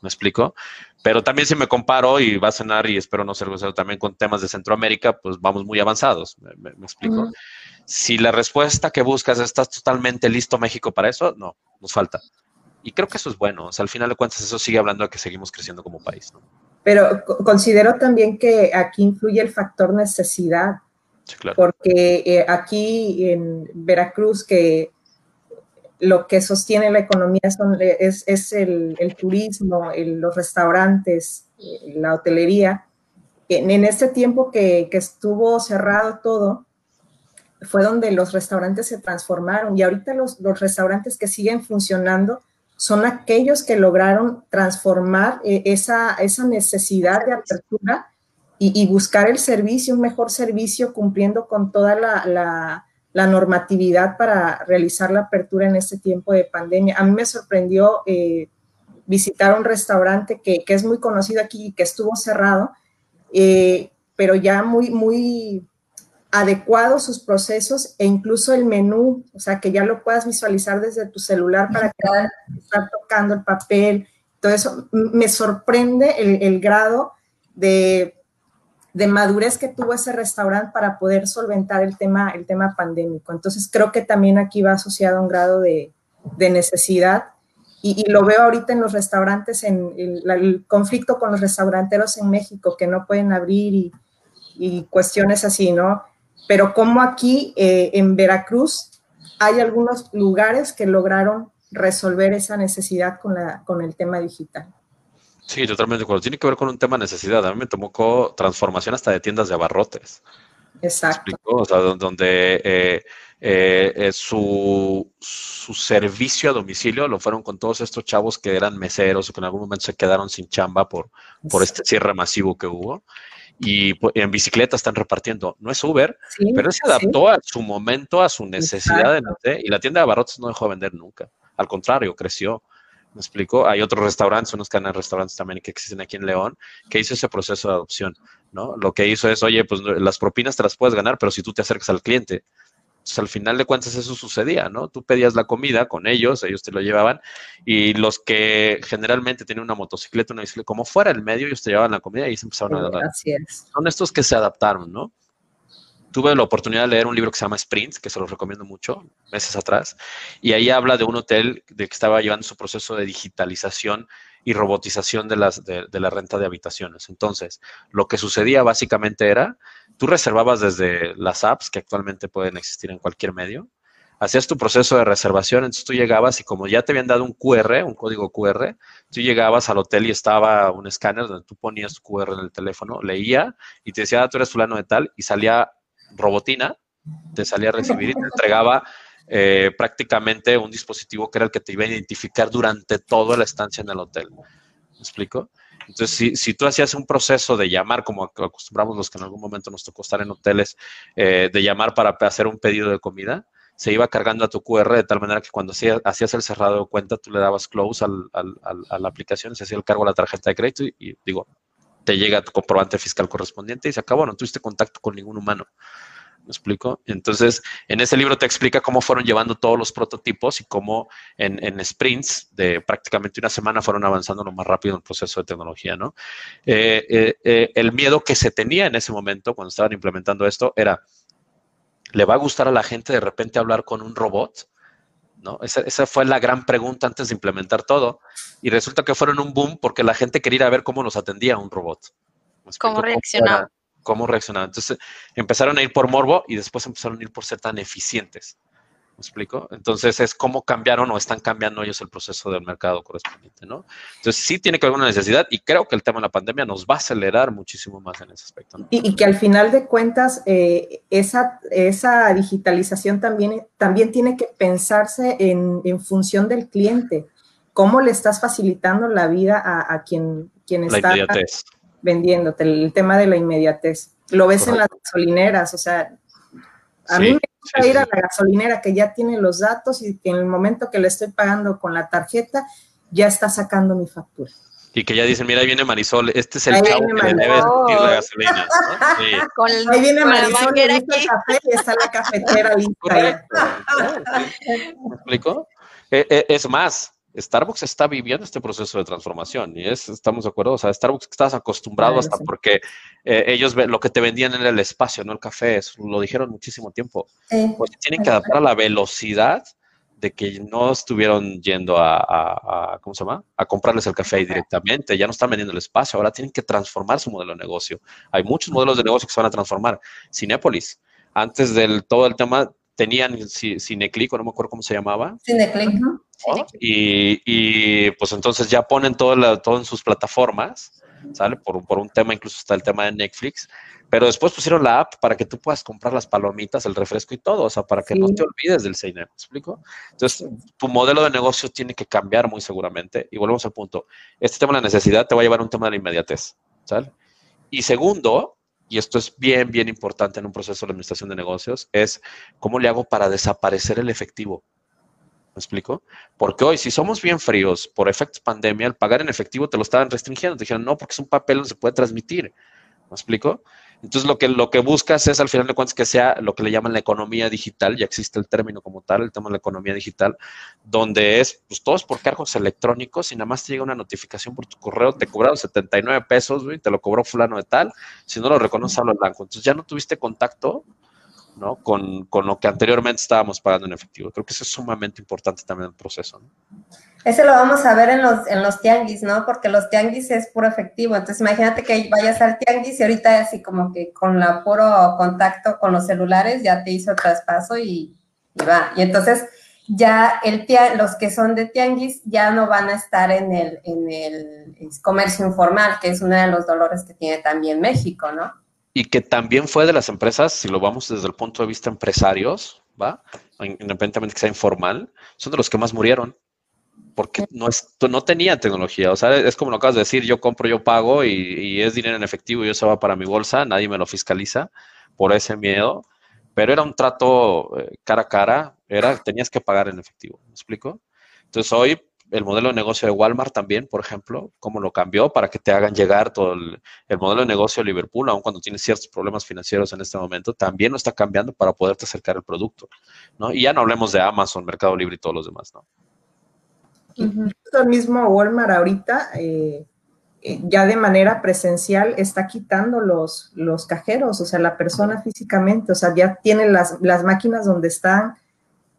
¿Me explico? Pero también si me comparo y va a cenar y espero no ser grosero también con temas de Centroamérica, pues vamos muy avanzados. ¿Me, explico? Si la respuesta que buscas estás totalmente listo México para eso, no, nos falta. Y creo que eso es bueno. O sea, al final de cuentas, eso sigue hablando de que seguimos creciendo como país. ¿no? Pero considero también que aquí influye el factor necesidad. Sí, claro. Porque eh, aquí en Veracruz, que lo que sostiene la economía son, es, es el, el, turismo, los restaurantes, la hotelería. En, en este tiempo que, que, estuvo cerrado todo, fue donde los restaurantes se transformaron y ahorita los, los restaurantes que siguen funcionando son aquellos que lograron transformar eh, esa, esa, necesidad de apertura y, buscar el servicio, un mejor servicio, cumpliendo con toda la, la, normatividad para realizar la apertura en este tiempo de pandemia. A mí me sorprendió eh, visitar un restaurante que, que, es muy conocido aquí y que estuvo cerrado, eh, pero ya muy, muy adecuados sus procesos e incluso el menú, o sea, que ya lo puedas visualizar desde tu celular para que estar tocando el papel. Todo eso me sorprende el, grado de, madurez que tuvo ese restaurante para poder solventar el tema, el tema pandémico. Entonces, creo que también aquí va asociado un grado de, necesidad. Y, lo veo ahorita en los restaurantes, en el, conflicto con los restauranteros en México que no pueden abrir y cuestiones así, ¿no? Pero como aquí eh, en Veracruz hay algunos lugares que lograron resolver esa necesidad con, la, con el tema digital. Sí, totalmente. Cuando tiene que ver con un tema de necesidad, a mí me tomó transformación hasta de tiendas de abarrotes. Exacto. O sea, donde eh, eh, su, su, servicio a domicilio lo fueron con todos estos chavos que eran meseros o que en algún momento se quedaron sin chamba por, por este cierre masivo que hubo y en bicicleta están repartiendo. No es Uber, pero se adaptó a su momento, a su necesidad de, y la tienda de abarrotes no dejó de vender nunca. Al contrario, creció. ¿Me explico? Hay otros restaurantes, unos canales de restaurantes también que existen aquí en León, que hizo ese proceso de adopción, ¿no? Lo que hizo es, oye, pues las propinas te las puedes ganar, pero si tú te acercas al cliente, al final de cuentas eso sucedía, ¿no? Tú pedías la comida con ellos, ellos te lo llevaban, y los que generalmente tienen una motocicleta, una bicicleta, como fuera el medio, ellos te llevaban la comida y se empezaron a dar. Así es. Son estos que se adaptaron, ¿no? Tuve la oportunidad de leer un libro que se llama Sprints, que se los recomiendo mucho, meses atrás, y ahí habla de un hotel de que estaba llevando su proceso de digitalización y robotización de, las, de, la renta de habitaciones. Entonces, lo que sucedía básicamente era, tú reservabas desde las apps que actualmente pueden existir en cualquier medio, hacías tu proceso de reservación, entonces tú llegabas y como ya te habían dado un QR, un código QR, tú llegabas al hotel y estaba un escáner donde tú ponías tu QR en el teléfono, leía y te decía, ah, tú eres fulano de tal, y salía robotina, te salía a recibir y te entregaba eh, prácticamente un dispositivo que era el que te iba a identificar durante toda la estancia en el hotel. ¿Me explico? Entonces, si, si, tú hacías un proceso de llamar, como acostumbramos los que en algún momento nos tocó estar en hoteles, eh, de llamar para hacer un pedido de comida, se iba cargando a tu QR de tal manera que cuando hacías el cerrado de cuenta, tú le dabas close al, a la aplicación, se hacía el cargo a la tarjeta de crédito y, y, digo, te llega tu comprobante fiscal correspondiente y se acabó, no tuviste contacto con ningún humano. ¿Me explico? Entonces, en ese libro te explica cómo fueron llevando todos los prototipos y cómo en, sprints de prácticamente una semana fueron avanzando lo más rápido en el proceso de tecnología, ¿no? Eh, eh, eh, el miedo que se tenía en ese momento cuando estaban implementando esto era, ¿le va a gustar a la gente de repente hablar con un robot? ¿No? Esa, esa, fue la gran pregunta antes de implementar todo. Y resulta que fueron un boom porque la gente quería ir a ver cómo nos atendía un robot. ¿Cómo reaccionaba? Cómo reaccionaban. Entonces empezaron a ir por morbo y después empezaron a ir por ser tan eficientes. ¿Me explico? Entonces es cómo cambiaron o están cambiando ellos el proceso del mercado correspondiente, ¿no? Entonces sí tiene que haber una necesidad y creo que el tema de la pandemia nos va a acelerar muchísimo más en ese aspecto. Y, que al final de cuentas eh, esa, esa digitalización también, también tiene que pensarse en, en, función del cliente. ¿Cómo le estás facilitando la vida a, a quien, quien está vendiéndote, el tema de la inmediatez. Lo ves en las gasolineras, o sea, a mí me gusta ir a la gasolinera que ya tiene los datos y que en el momento que le estoy pagando con la tarjeta, ya está sacando mi factura. Y que ya dicen, mira, ahí viene Marisol, este es el chavo que le debe sentir la gasolina. ¿no? ahí viene Marisol, le el café y está la cafetera lista. Correcto. ¿Me explico? Eh, eh, es más, Starbucks está viviendo este proceso de transformación y es, estamos de acuerdo, o sea, Starbucks estás acostumbrado hasta porque eh, ellos lo que te vendían era el espacio, no el café, eso lo dijeron muchísimo tiempo. Pues tienen que adaptar a la velocidad de que no estuvieron yendo a, ¿cómo se llama? A comprarles el café directamente, ya no están vendiendo el espacio, ahora tienen que transformar su modelo de negocio. Hay muchos modelos de negocio que se van a transformar. Cinépolis, antes del todo el tema, tenían Cineclick, no me acuerdo cómo se llamaba. Cineclick. Y, y, pues entonces ya ponen todo, todo en sus plataformas, ¿sale? Por, por un tema, incluso está el tema de Netflix pero después pusieron la app para que tú puedas comprar las palomitas, el refresco y todo, o sea, para que no te olvides del cine, ¿me explico? Entonces, tu modelo de negocio tiene que cambiar muy seguramente. Y volvemos al punto. Este tema de la necesidad te va a llevar a un tema de la inmediatez, ¿sale? Y segundo, y esto es bien, bien importante en un proceso de administración de negocios, es cómo le hago para desaparecer el efectivo. ¿Me explico? Porque hoy, si somos bien fríos por efectos pandemia, el pagar en efectivo te lo estaban restringiendo. Te dijeron, no, porque es un papel, no se puede transmitir. ¿Me explico? Entonces, lo que, lo que buscas es, al final de cuentas, que sea lo que le llaman la economía digital, ya existe el término como tal, el tema de la economía digital, donde es, pues, todos por cargos electrónicos y nada más te llega una notificación por tu correo, te cobraron 79 pesos, y te lo cobró fulano de tal, si no lo reconoces, habla blanco. Entonces, ya no tuviste contacto ¿no? Con, con, lo que anteriormente estábamos pagando en efectivo. Creo que eso es sumamente importante también el proceso. ¿no? Ese lo vamos a ver en los, en los tianguis, ¿no? Porque los tianguis es puro efectivo. Entonces, imagínate que vayas al tianguis y ahorita así como que con la puro contacto con los celulares ya te hizo el traspaso y, va. Y entonces ya el los que son de tianguis ya no van a estar en el, en el comercio informal, que es uno de los dolores que tiene también México, ¿no? Y que también fue de las empresas, si lo vamos desde el punto de vista empresarios, ¿va? Independientemente que sea informal, son de los que más murieron porque no, es, no tenía tecnología. O sea, es como lo acabas de decir, yo compro, yo pago y, es dinero en efectivo y eso va para mi bolsa, nadie me lo fiscaliza por ese miedo. Pero era un trato eh, cara a cara, era, tenías que pagar en efectivo, ¿me explico? Entonces hoy el modelo de negocio de Walmart también, por ejemplo, cómo lo cambió para que te hagan llegar todo el, el, modelo de negocio de Liverpool, aun cuando tienes ciertos problemas financieros en este momento, también lo está cambiando para poderte acercar el producto, ¿no? Y ya no hablemos de Amazon, Mercado Libre y todos los demás, ¿no? El mismo Walmart ahorita, eh, eh, ya de manera presencial, está quitando los, los cajeros, o sea, la persona físicamente, o sea, ya tiene las, las máquinas donde están,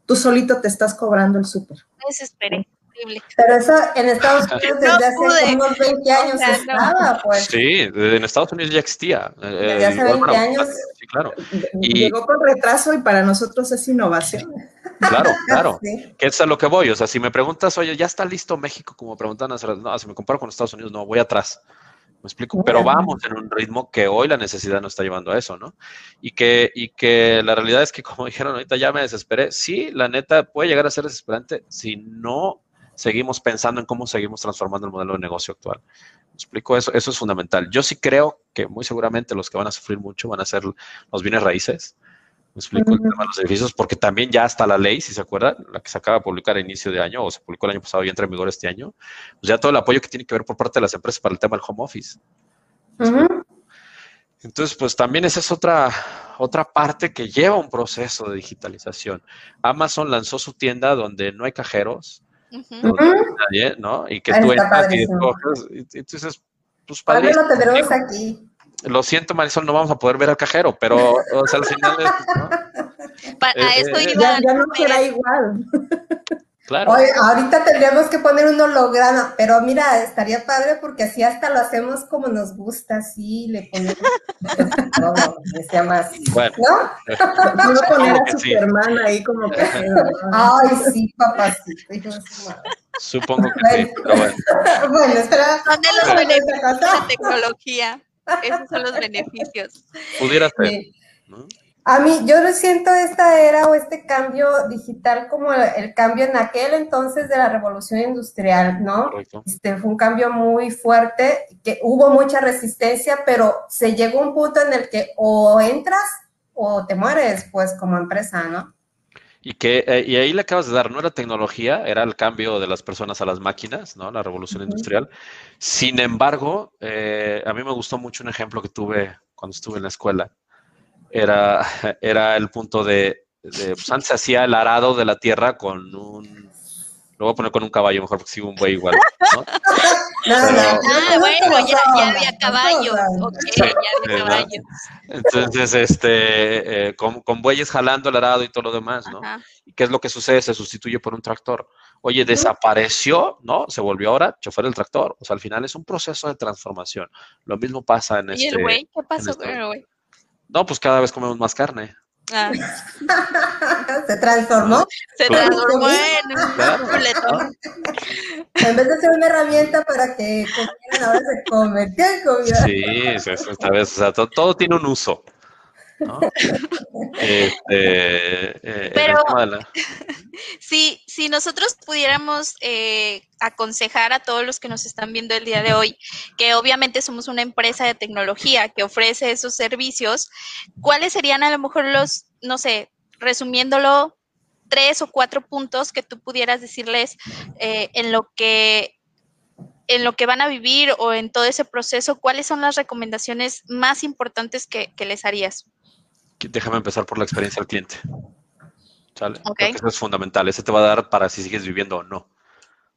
tú solito te estás cobrando el súper. Desesperé. Pero eso en Estados Unidos desde hace unos 20 años estaba, pues. Sí, en Estados Unidos ya existía. Eh, desde hace 20 años. Sí, claro. Y, Llegó con retraso y para nosotros es innovación. Claro, claro. Que es a lo que voy. O sea, si me preguntas, oye, ¿ya está listo México? Como preguntan, no, si me comparo con Estados Unidos, no, voy atrás. Me explico, pero vamos en un ritmo que hoy la necesidad no está llevando a eso, ¿no? Y que, y que la realidad es que, como dijeron ahorita, ya me desesperé. Sí, la neta puede llegar a ser desesperante si no seguimos pensando en cómo seguimos transformando el modelo de negocio actual. ¿Me explico? Eso, eso es fundamental. Yo sí creo que muy seguramente los que van a sufrir mucho van a ser los bienes raíces. Me explico el tema de los edificios, porque también ya está la ley, si se acuerdan, la que se acaba de publicar a inicio de año, o se publicó el año pasado y entra en vigor este año, pues ya todo el apoyo que tiene que ver por parte de las empresas para el tema del home office. Entonces, pues también esa es otra, otra parte que lleva un proceso de digitalización. Amazon lanzó su tienda donde no hay cajeros, nadie, ¿no? Y que tú entras y escoges, y, entonces, pues padre. lo tendremos aquí lo siento, Marisol, no vamos a poder ver al cajero, pero o sea, al final es, ¿no? a eh, eso eh, iba, ya, no será igual. Claro. Oye, ahorita tendríamos que poner un holograma, pero mira, estaría padre porque así hasta lo hacemos como nos gusta, así le ponemos todo, decía más. Bueno. ¿No? Puedo poner a Superman ahí como que. Ay, sí, papacito. Supongo que sí, pero bueno. Bueno, espera. Son de los beneficios de la tecnología. Esos son los beneficios. Pudiera ser. A mí, yo siento esta era o este cambio digital como el, cambio en aquel entonces de la revolución industrial, ¿no? Este, fue un cambio muy fuerte, que hubo mucha resistencia, pero se llegó a un punto en el que o entras o te mueres, pues, como empresa, ¿no? Y, que, eh, y ahí le acabas de dar, no era tecnología, era el cambio de las personas a las máquinas, ¿no? La revolución industrial. Sin embargo, eh, a mí me gustó mucho un ejemplo que tuve cuando estuve en la escuela. Era, era el punto de, de pues antes se hacía el arado de la tierra con un, lo voy a poner con un caballo mejor porque sigo un buey igual, ¿no? ah, bueno, ya, ya había caballo. Ok, ya había caballo. Entonces, este, eh, con, con, bueyes jalando el arado y todo lo demás, ¿no? ¿Y qué es lo que sucede? Se sustituye por un tractor. Oye, desapareció, ¿no? Se volvió ahora chofer del tractor. O sea, al final es un proceso de transformación. Lo mismo pasa en este. ¿Y el güey? ¿Qué pasó con el güey? No, pues cada vez comemos más carne. Ah. Se transformó. Se transformó en un claro. En vez de ser una herramienta para que comieran, ahora se come. ¿Qué comida? Sí, esta vez, o sea, todo, todo tiene un uso. ¿No? Este, eh, Pero la... si, si nosotros pudiéramos eh, aconsejar a todos los que nos están viendo el día de hoy, que obviamente somos una empresa de tecnología que ofrece esos servicios, ¿cuáles serían a lo mejor los, no sé, resumiéndolo, tres o cuatro puntos que tú pudieras decirles eh, en lo que en lo que van a vivir o en todo ese proceso, ¿cuáles son las recomendaciones más importantes que, que les harías? Déjame empezar por la experiencia del cliente. ¿Sale? Creo que eso es fundamental. Ese te va a dar para si sigues viviendo o no.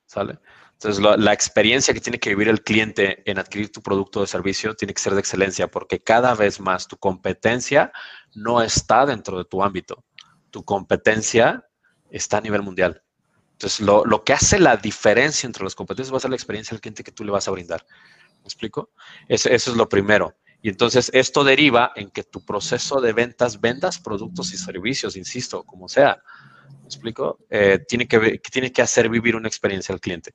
¿Sale? Entonces, la, la, experiencia que tiene que vivir el cliente en adquirir tu producto o servicio tiene que ser de excelencia, porque cada vez más tu competencia no está dentro de tu ámbito. Tu competencia está a nivel mundial. Entonces, lo, lo que hace la diferencia entre las competencias va a ser la experiencia del cliente que tú le vas a brindar. ¿Me explico? Eso, eso es lo primero. Y entonces esto deriva en que tu proceso de ventas, vendas productos y servicios, insisto, como sea. ¿Me explico? Eh, tiene, que, tiene que hacer vivir una experiencia al cliente.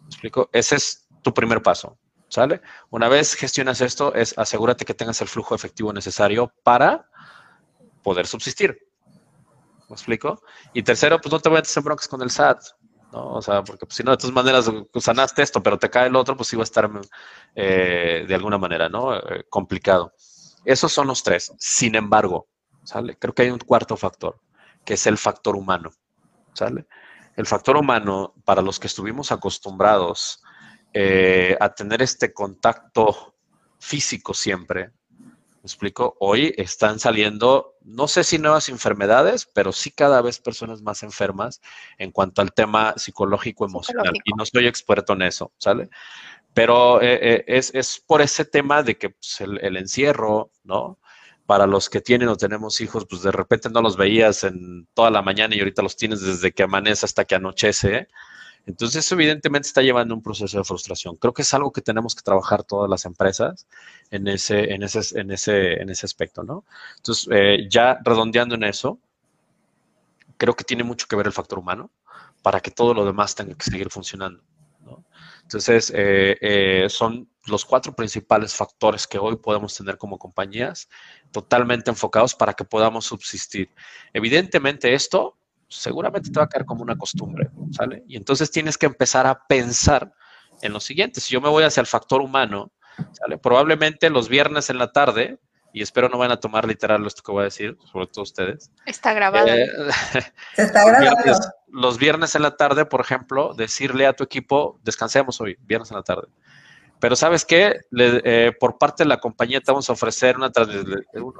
¿Me explico? Ese es tu primer paso. ¿Sale? Una vez gestionas esto, es asegúrate que tengas el flujo efectivo necesario para poder subsistir. ¿Me explico? Y tercero, pues no te vayas en broncas con el SAT. ¿No? O sea, porque pues, si no, de todas maneras sanaste esto, pero te cae el otro, pues iba a estar eh, de alguna manera, ¿no? Eh, complicado. Esos son los tres. Sin embargo, ¿sale? Creo que hay un cuarto factor, que es el factor humano, ¿sale? El factor humano, para los que estuvimos acostumbrados eh, a tener este contacto físico siempre, ¿Me explico? Hoy están saliendo, no sé si nuevas enfermedades, pero sí cada vez personas más enfermas en cuanto al tema psicológico, emocional. Y no soy experto en eso, ¿sale? Pero eh, eh, es, es, por ese tema de que pues, el, el, encierro, ¿no? Para los que tienen o tenemos hijos, pues de repente no los veías en toda la mañana y ahorita los tienes desde que amanece hasta que anochece. Entonces, eso evidentemente está llevando un proceso de frustración. Creo que es algo que tenemos que trabajar todas las empresas en ese, en ese, en ese, en ese aspecto, ¿no? Entonces, eh, ya redondeando en eso, creo que tiene mucho que ver el factor humano para que todo lo demás tenga que seguir funcionando. Entonces, eh, eh, son los cuatro principales factores que hoy podemos tener como compañías totalmente enfocados para que podamos subsistir. Evidentemente, esto seguramente te va a caer como una costumbre, ¿sale? Y entonces tienes que empezar a pensar en lo siguiente. Si yo me voy hacia el factor humano, ¿sale? Probablemente los viernes en la tarde, y espero no van a tomar literal esto que voy a decir, sobre todo ustedes. Está grabado. Eh, está grabado. Los viernes, los viernes en la tarde, por ejemplo, decirle a tu equipo, descansemos hoy, viernes en la tarde. Pero ¿sabes qué? Eh, por parte de la compañía te vamos a ofrecer una, trans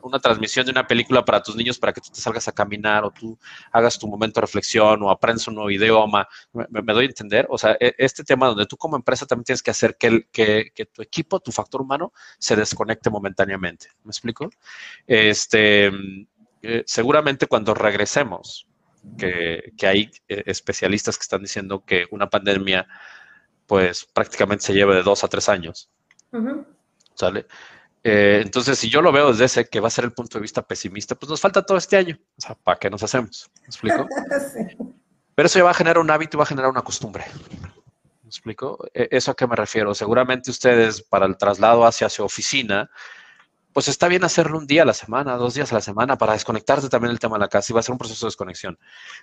una, transmisión de una película para tus niños para que tú te salgas a caminar o tú hagas tu momento de reflexión o aprendas un nuevo idioma. ¿Me, doy a entender? O sea, e, este tema donde tú como empresa también tienes que hacer que, tu equipo, tu factor humano, se desconecte momentáneamente. ¿Me explico? Este, eh, seguramente cuando regresemos, que, que hay eh, especialistas que están diciendo que una pandemia pues prácticamente se lleva de dos a tres años. Uh -huh. ¿Sale? Eh, entonces, si yo lo veo desde ese que va a ser el punto de vista pesimista, pues nos falta todo este año. O sea, ¿para qué nos hacemos? ¿Me explico? sí. Pero eso ya va a generar un hábito y va a generar una costumbre. ¿Me explico? E, ¿Eso a qué me refiero? Seguramente ustedes para el traslado hacia su oficina, pues está bien hacerlo un día a la semana, dos días a la semana para desconectarte también el tema de la casa y va a ser un proceso de desconexión.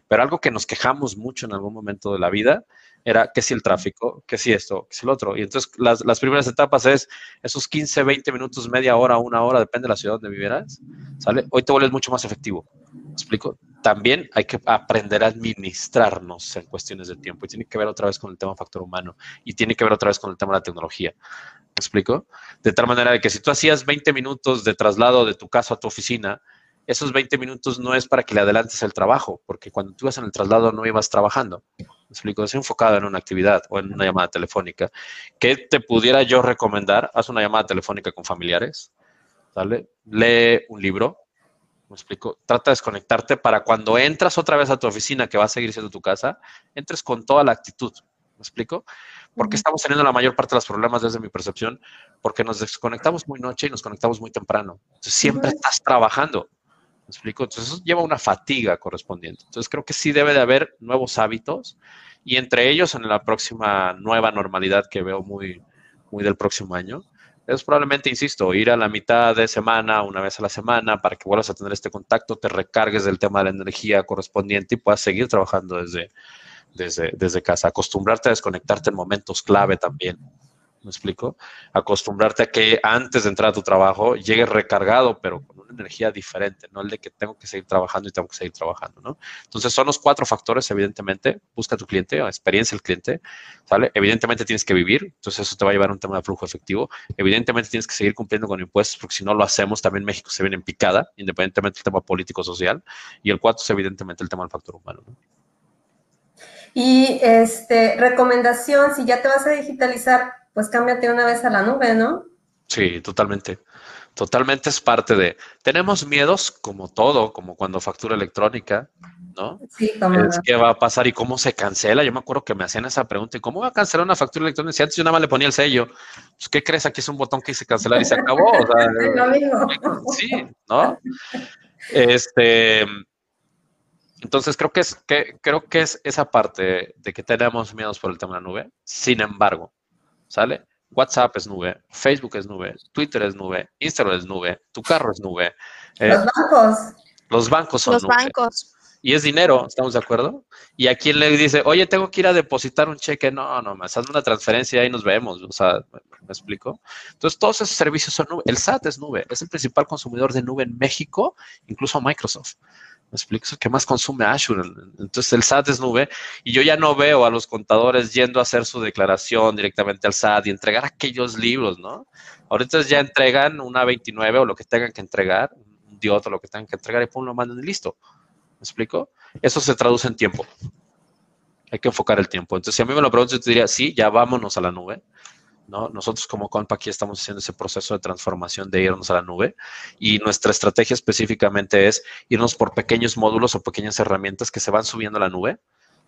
Pero algo que nos quejamos mucho en algún momento de la vida era que si el tráfico, que si esto, que si el otro. Y entonces las, las, primeras etapas es esos 15, 20 minutos, media hora, una hora, depende de la ciudad donde vivieras, ¿sale? Hoy te vuelves mucho más efectivo. explico? También hay que aprender a administrarnos en cuestiones de tiempo y tiene que ver otra vez con el tema factor humano y tiene que ver otra vez con el tema de la tecnología. ¿Me explico? De tal manera de que si tú hacías 20 minutos de traslado de tu casa a tu oficina, esos 20 minutos no es para que le adelantes el trabajo, porque cuando tú ibas en el traslado no ibas trabajando. ¿Me explico? Es enfocado en una actividad o en una llamada telefónica. ¿Qué te pudiera yo recomendar? Haz una llamada telefónica con familiares, ¿vale? Lee un libro, ¿me explico? Trata de desconectarte para cuando entras otra vez a tu oficina, que va a seguir siendo tu casa, entres con toda la actitud, ¿me explico? Porque estamos teniendo la mayor parte de los problemas desde mi percepción, porque nos desconectamos muy noche y nos conectamos muy temprano. Entonces siempre estás trabajando. ¿Me explico? Entonces eso lleva una fatiga correspondiente. Entonces creo que sí debe de haber nuevos hábitos y entre ellos en la próxima nueva normalidad que veo muy, muy del próximo año, es probablemente, insisto, ir a la mitad de semana, una vez a la semana, para que vuelvas a tener este contacto, te recargues del tema de la energía correspondiente y puedas seguir trabajando desde, desde, desde casa. Acostumbrarte a desconectarte en momentos clave también. ¿Me explico? Acostumbrarte a que antes de entrar a tu trabajo llegues recargado, pero con una energía diferente, no el de que tengo que seguir trabajando y tengo que seguir trabajando, ¿no? Entonces son los cuatro factores, evidentemente. Busca a tu cliente, experiencia el cliente, ¿sale? Evidentemente tienes que vivir, entonces eso te va a llevar a un tema de flujo efectivo. Evidentemente tienes que seguir cumpliendo con impuestos, porque si no lo hacemos, también México se viene en picada, independientemente del tema político-social. Y el cuatro es evidentemente el tema del factor humano, ¿no? Y este, recomendación, si ya te vas a digitalizar, pues cámbiate una vez a la nube, ¿no? Sí, totalmente. Totalmente es parte de. Tenemos miedos, como todo, como cuando factura electrónica, ¿no? Sí, como. Es qué va a pasar y cómo se cancela. Yo me acuerdo que me hacían esa pregunta: ¿y cómo va a cancelar una factura electrónica? Si antes yo nada más le ponía el sello, pues, ¿qué crees? Aquí es un botón que dice cancelar y se acabó. O sea, Lo mismo. sí, ¿no? Este. Entonces creo que es que creo que es esa parte de que tenemos miedos por el tema de la nube. Sin embargo, ¿sale? WhatsApp es nube, Facebook es nube, Twitter es nube, Instagram es nube, tu carro es nube. eh, Los bancos. los bancos son Los nube. bancos. Y es dinero, ¿estamos de acuerdo? Y a quien le dice, oye, tengo que ir a depositar un cheque, no, no, me hazme una transferencia y ahí nos vemos, o sea, ¿me, me explico? Entonces, todos esos servicios son nube. El SAT es nube, es el principal consumidor de nube en México, incluso Microsoft. ¿Me explico? Que más consume Azure. Entonces, el SAT es nube y yo ya no veo a los contadores yendo a hacer su declaración directamente al SAT y entregar aquellos libros, ¿no? Ahorita ya entregan una 29 o lo que tengan que entregar, un DIOT o lo que tengan que entregar y pum, lo mandan y listo. ¿Me explico? Eso se traduce en tiempo. Hay que enfocar el tiempo. Entonces, si a mí me lo preguntas, yo te diría, sí, ya vámonos a la nube. ¿No? Nosotros como Compa aquí estamos haciendo ese proceso de transformación de irnos a la nube y nuestra estrategia específicamente es irnos por pequeños módulos o pequeñas herramientas que se van subiendo a la nube,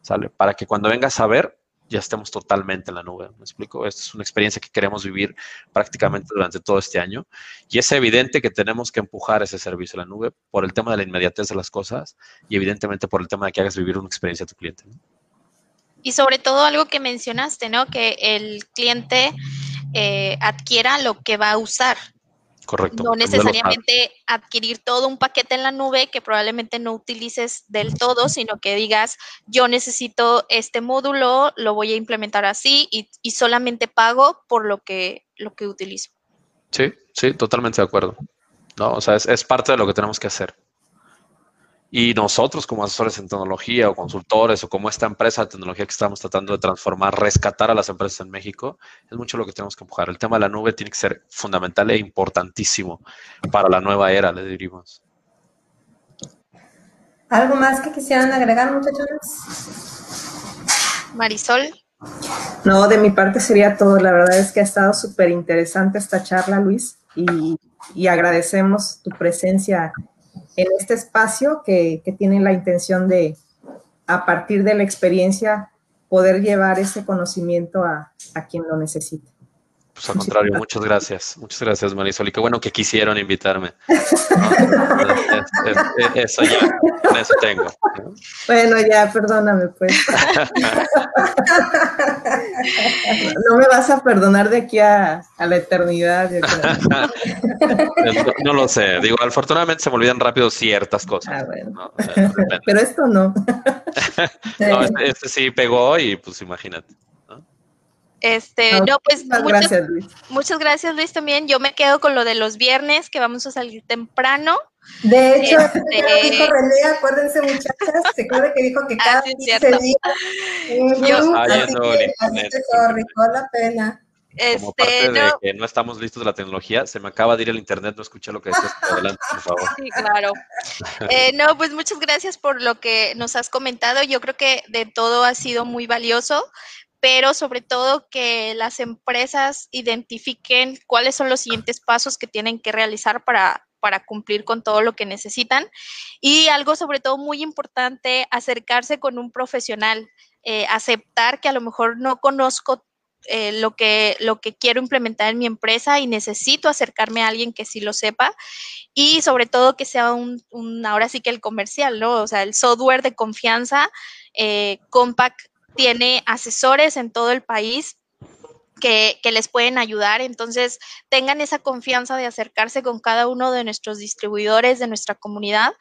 ¿sale? Para que cuando vengas a ver ya estemos totalmente en la nube, ¿me explico? Esta es una experiencia que queremos vivir prácticamente durante todo este año y es evidente que tenemos que empujar ese servicio a la nube por el tema de la inmediatez de las cosas y evidentemente por el tema de que hagas vivir una experiencia a tu cliente. Y sobre todo algo que mencionaste, ¿no? Que el cliente eh, adquiera lo que va a usar. Correcto. No necesariamente adquirir todo un paquete en la nube que probablemente no utilices del todo, sino que digas, yo necesito este módulo, lo voy a implementar así y, y solamente pago por lo que, lo que utilizo. Sí, sí, totalmente de acuerdo. No, o sea, es, es parte de lo que tenemos que hacer. Y nosotros como asesores en tecnología o consultores o como esta empresa de tecnología que estamos tratando de transformar, rescatar a las empresas en México, es mucho lo que tenemos que empujar. El tema de la nube tiene que ser fundamental e importantísimo para la nueva era, le diríamos. ¿Algo más que quisieran agregar, muchachones? Marisol, No, de mi parte sería todo. La verdad es que ha estado súper interesante esta charla, Luis, y, y agradecemos tu presencia en este espacio que, que tiene la intención de, a partir de la experiencia, poder llevar ese conocimiento a, a quien lo necesite. Pues al contrario, muchas gracias. Muchas gracias, Marisol. Y qué bueno que quisieron invitarme. ¿no? Es- es- es- eso ya, eso tengo. ¿no? Bueno, ya, perdóname, pues. No me vas a perdonar de aquí a, a la eternidad. No lo sé. Digo, afortunadamente se me olvidan rápido ciertas cosas. Ah, bueno. Pero esto no. No, este, este sí pegó y pues imagínate. ¿No? Este, no, pues muchas muchas, gracias, Luis. muchas gracias Luis también. Yo me quedo con lo de los viernes, que vamos a salir temprano. De hecho, Este- dijo René, acuérdense muchachas, se acuerda que dijo que Ah, cada sí, es 15 cierto. días. Yo- así que, así que sorry, vale la pena. Como parte Este, de no, que no estamos listos de la tecnología, se me acaba de ir el internet, no escuché lo que decías. Adelante, por favor. Sí, claro. Eh, no, pues muchas gracias por lo que nos has comentado. Yo creo que de todo ha sido muy valioso, pero sobre todo que las empresas identifiquen cuáles son los siguientes pasos que tienen que realizar para, para cumplir con todo lo que necesitan. Y algo sobre todo muy importante, acercarse con un profesional, eh, aceptar que a lo mejor no conozco eh, lo, que, lo que quiero implementar en mi empresa y necesito acercarme a alguien que sí lo sepa y sobre todo que sea un, un ahora sí que el comercial, ¿no? O sea, el software de confianza. Eh, tiene asesores en todo el país que, les pueden ayudar. Entonces, tengan esa confianza de acercarse con cada uno de nuestros distribuidores de nuestra comunidad,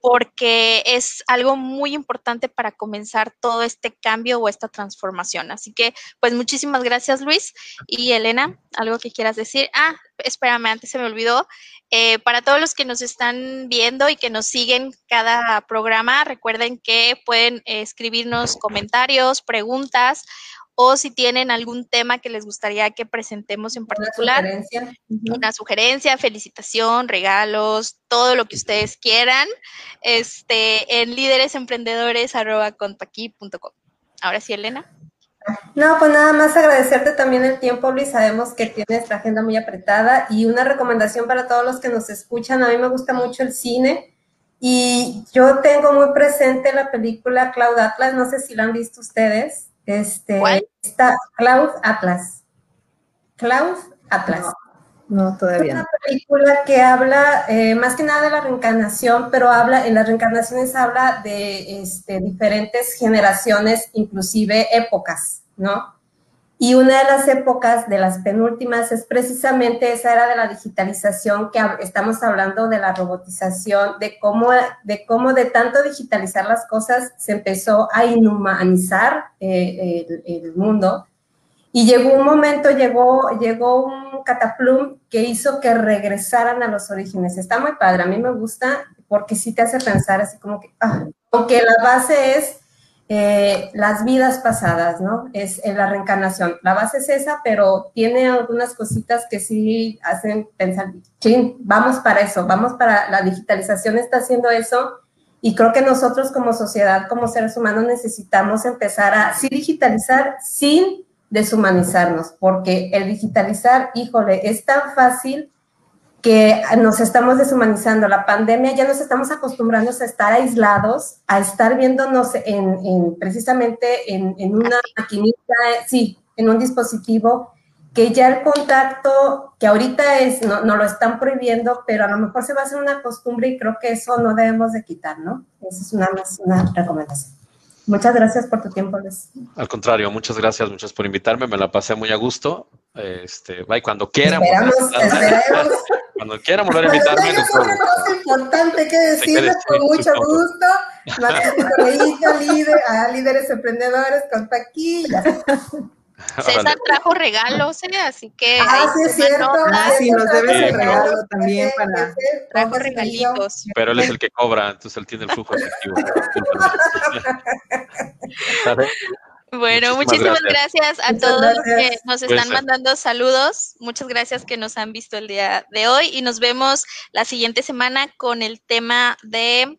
porque es algo muy importante para comenzar todo este cambio o esta transformación. Así que, pues, muchísimas gracias, Luis. Y Elena, ¿algo que quieras decir? Ah, espérame, antes se me olvidó. Eh, para todos los que nos están viendo y que nos siguen cada programa, recuerden que pueden eh, escribirnos comentarios, preguntas o si tienen algún tema que les gustaría que presentemos en particular, una sugerencia, una sugerencia felicitación, regalos, todo lo que ustedes quieran, este, en líderesemprendedores.com. Ahora sí, Elena. No, pues nada más agradecerte también el tiempo, Luis. Sabemos que tienes la agenda muy apretada y una recomendación para todos los que nos escuchan. A mí me gusta mucho el cine y yo tengo muy presente la película Cloud Atlas. No sé si la han visto ustedes. Este, ¿Cuál? Está Cloud Atlas. Cloud Atlas. No, no todavía. Es una película que habla eh, más que nada de la reencarnación, pero habla, en las reencarnaciones habla de este, diferentes generaciones, inclusive épocas, ¿no? Y una de las épocas, de las penúltimas, es precisamente esa era de la digitalización, que estamos hablando de la robotización, de cómo de, cómo de tanto digitalizar las cosas se empezó a inhumanizar eh, el, mundo. Y llegó un momento, llegó, llegó un cataplum que hizo que regresaran a los orígenes. Está muy padre, a mí me gusta porque sí te hace pensar así como que, ah, aunque la base es eh, las vidas pasadas, ¿no? Es en la reencarnación. La base es esa, pero tiene algunas cositas que sí hacen pensar, sí, vamos para eso, vamos para, la digitalización está haciendo eso y creo que nosotros como sociedad, como seres humanos, necesitamos empezar a sí digitalizar sin deshumanizarnos, porque el digitalizar, híjole, es tan fácil que nos estamos deshumanizando. La pandemia ya nos estamos acostumbrando a estar aislados, a estar viéndonos en, en precisamente en, en, una maquinita, sí, en un dispositivo, que ya el contacto, que ahorita es, no, no lo están prohibiendo, pero a lo mejor se va a hacer una costumbre y creo que eso no debemos de quitar, ¿no? Esa es una, una recomendación. Muchas gracias por tu tiempo, Luis. Al contrario, muchas gracias, muchas por invitarme, me la pasé muy a gusto. Este, bye, cuando quieran. Esperamos, esperemos. Cuando quieran volver a invitarme. Bueno, una cosa importante que decirles con mucho gusto. Marquito, líder, a líderes emprendedores, con Paquilla. César trajo regalos, ¿eh? así que. Ah, sí, es cierto. Ah, sí, nos debes el regalo también para. Trajo regalitos. Pero él es el que cobra, entonces él tiene el flujo efectivo. Bueno, muchísimas, muchísimas gracias. gracias. a Muchas todos gracias. los que nos están mandando saludos. Muchas gracias que nos han visto el día de hoy y nos vemos la siguiente semana con el tema de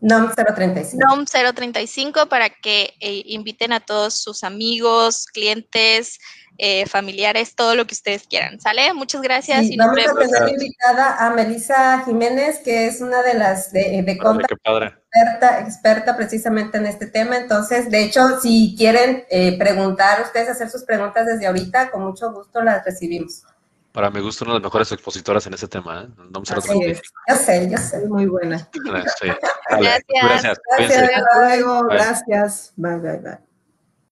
NOM 035. NOM 035 para que eh, inviten a todos sus amigos, clientes, eh, familiares, todo lo que ustedes quieran. ¿Sale? Muchas gracias. Sí, y vamos nos a vemos. tener invitada a Melissa Jiménez, que es una de las de, de qué padre. Experta, experta precisamente en este tema. Entonces, de hecho, si quieren eh, preguntar, ustedes hacer sus preguntas desde ahorita, con mucho gusto las recibimos. Para mi gusto, una de las mejores expositoras en ese tema. ¿eh? No me Así es. Yo sé, yo sé. Muy buena. Sí. Gracias. Gracias. Gracias. Hasta luego. Gracias. Bye, bye, bye.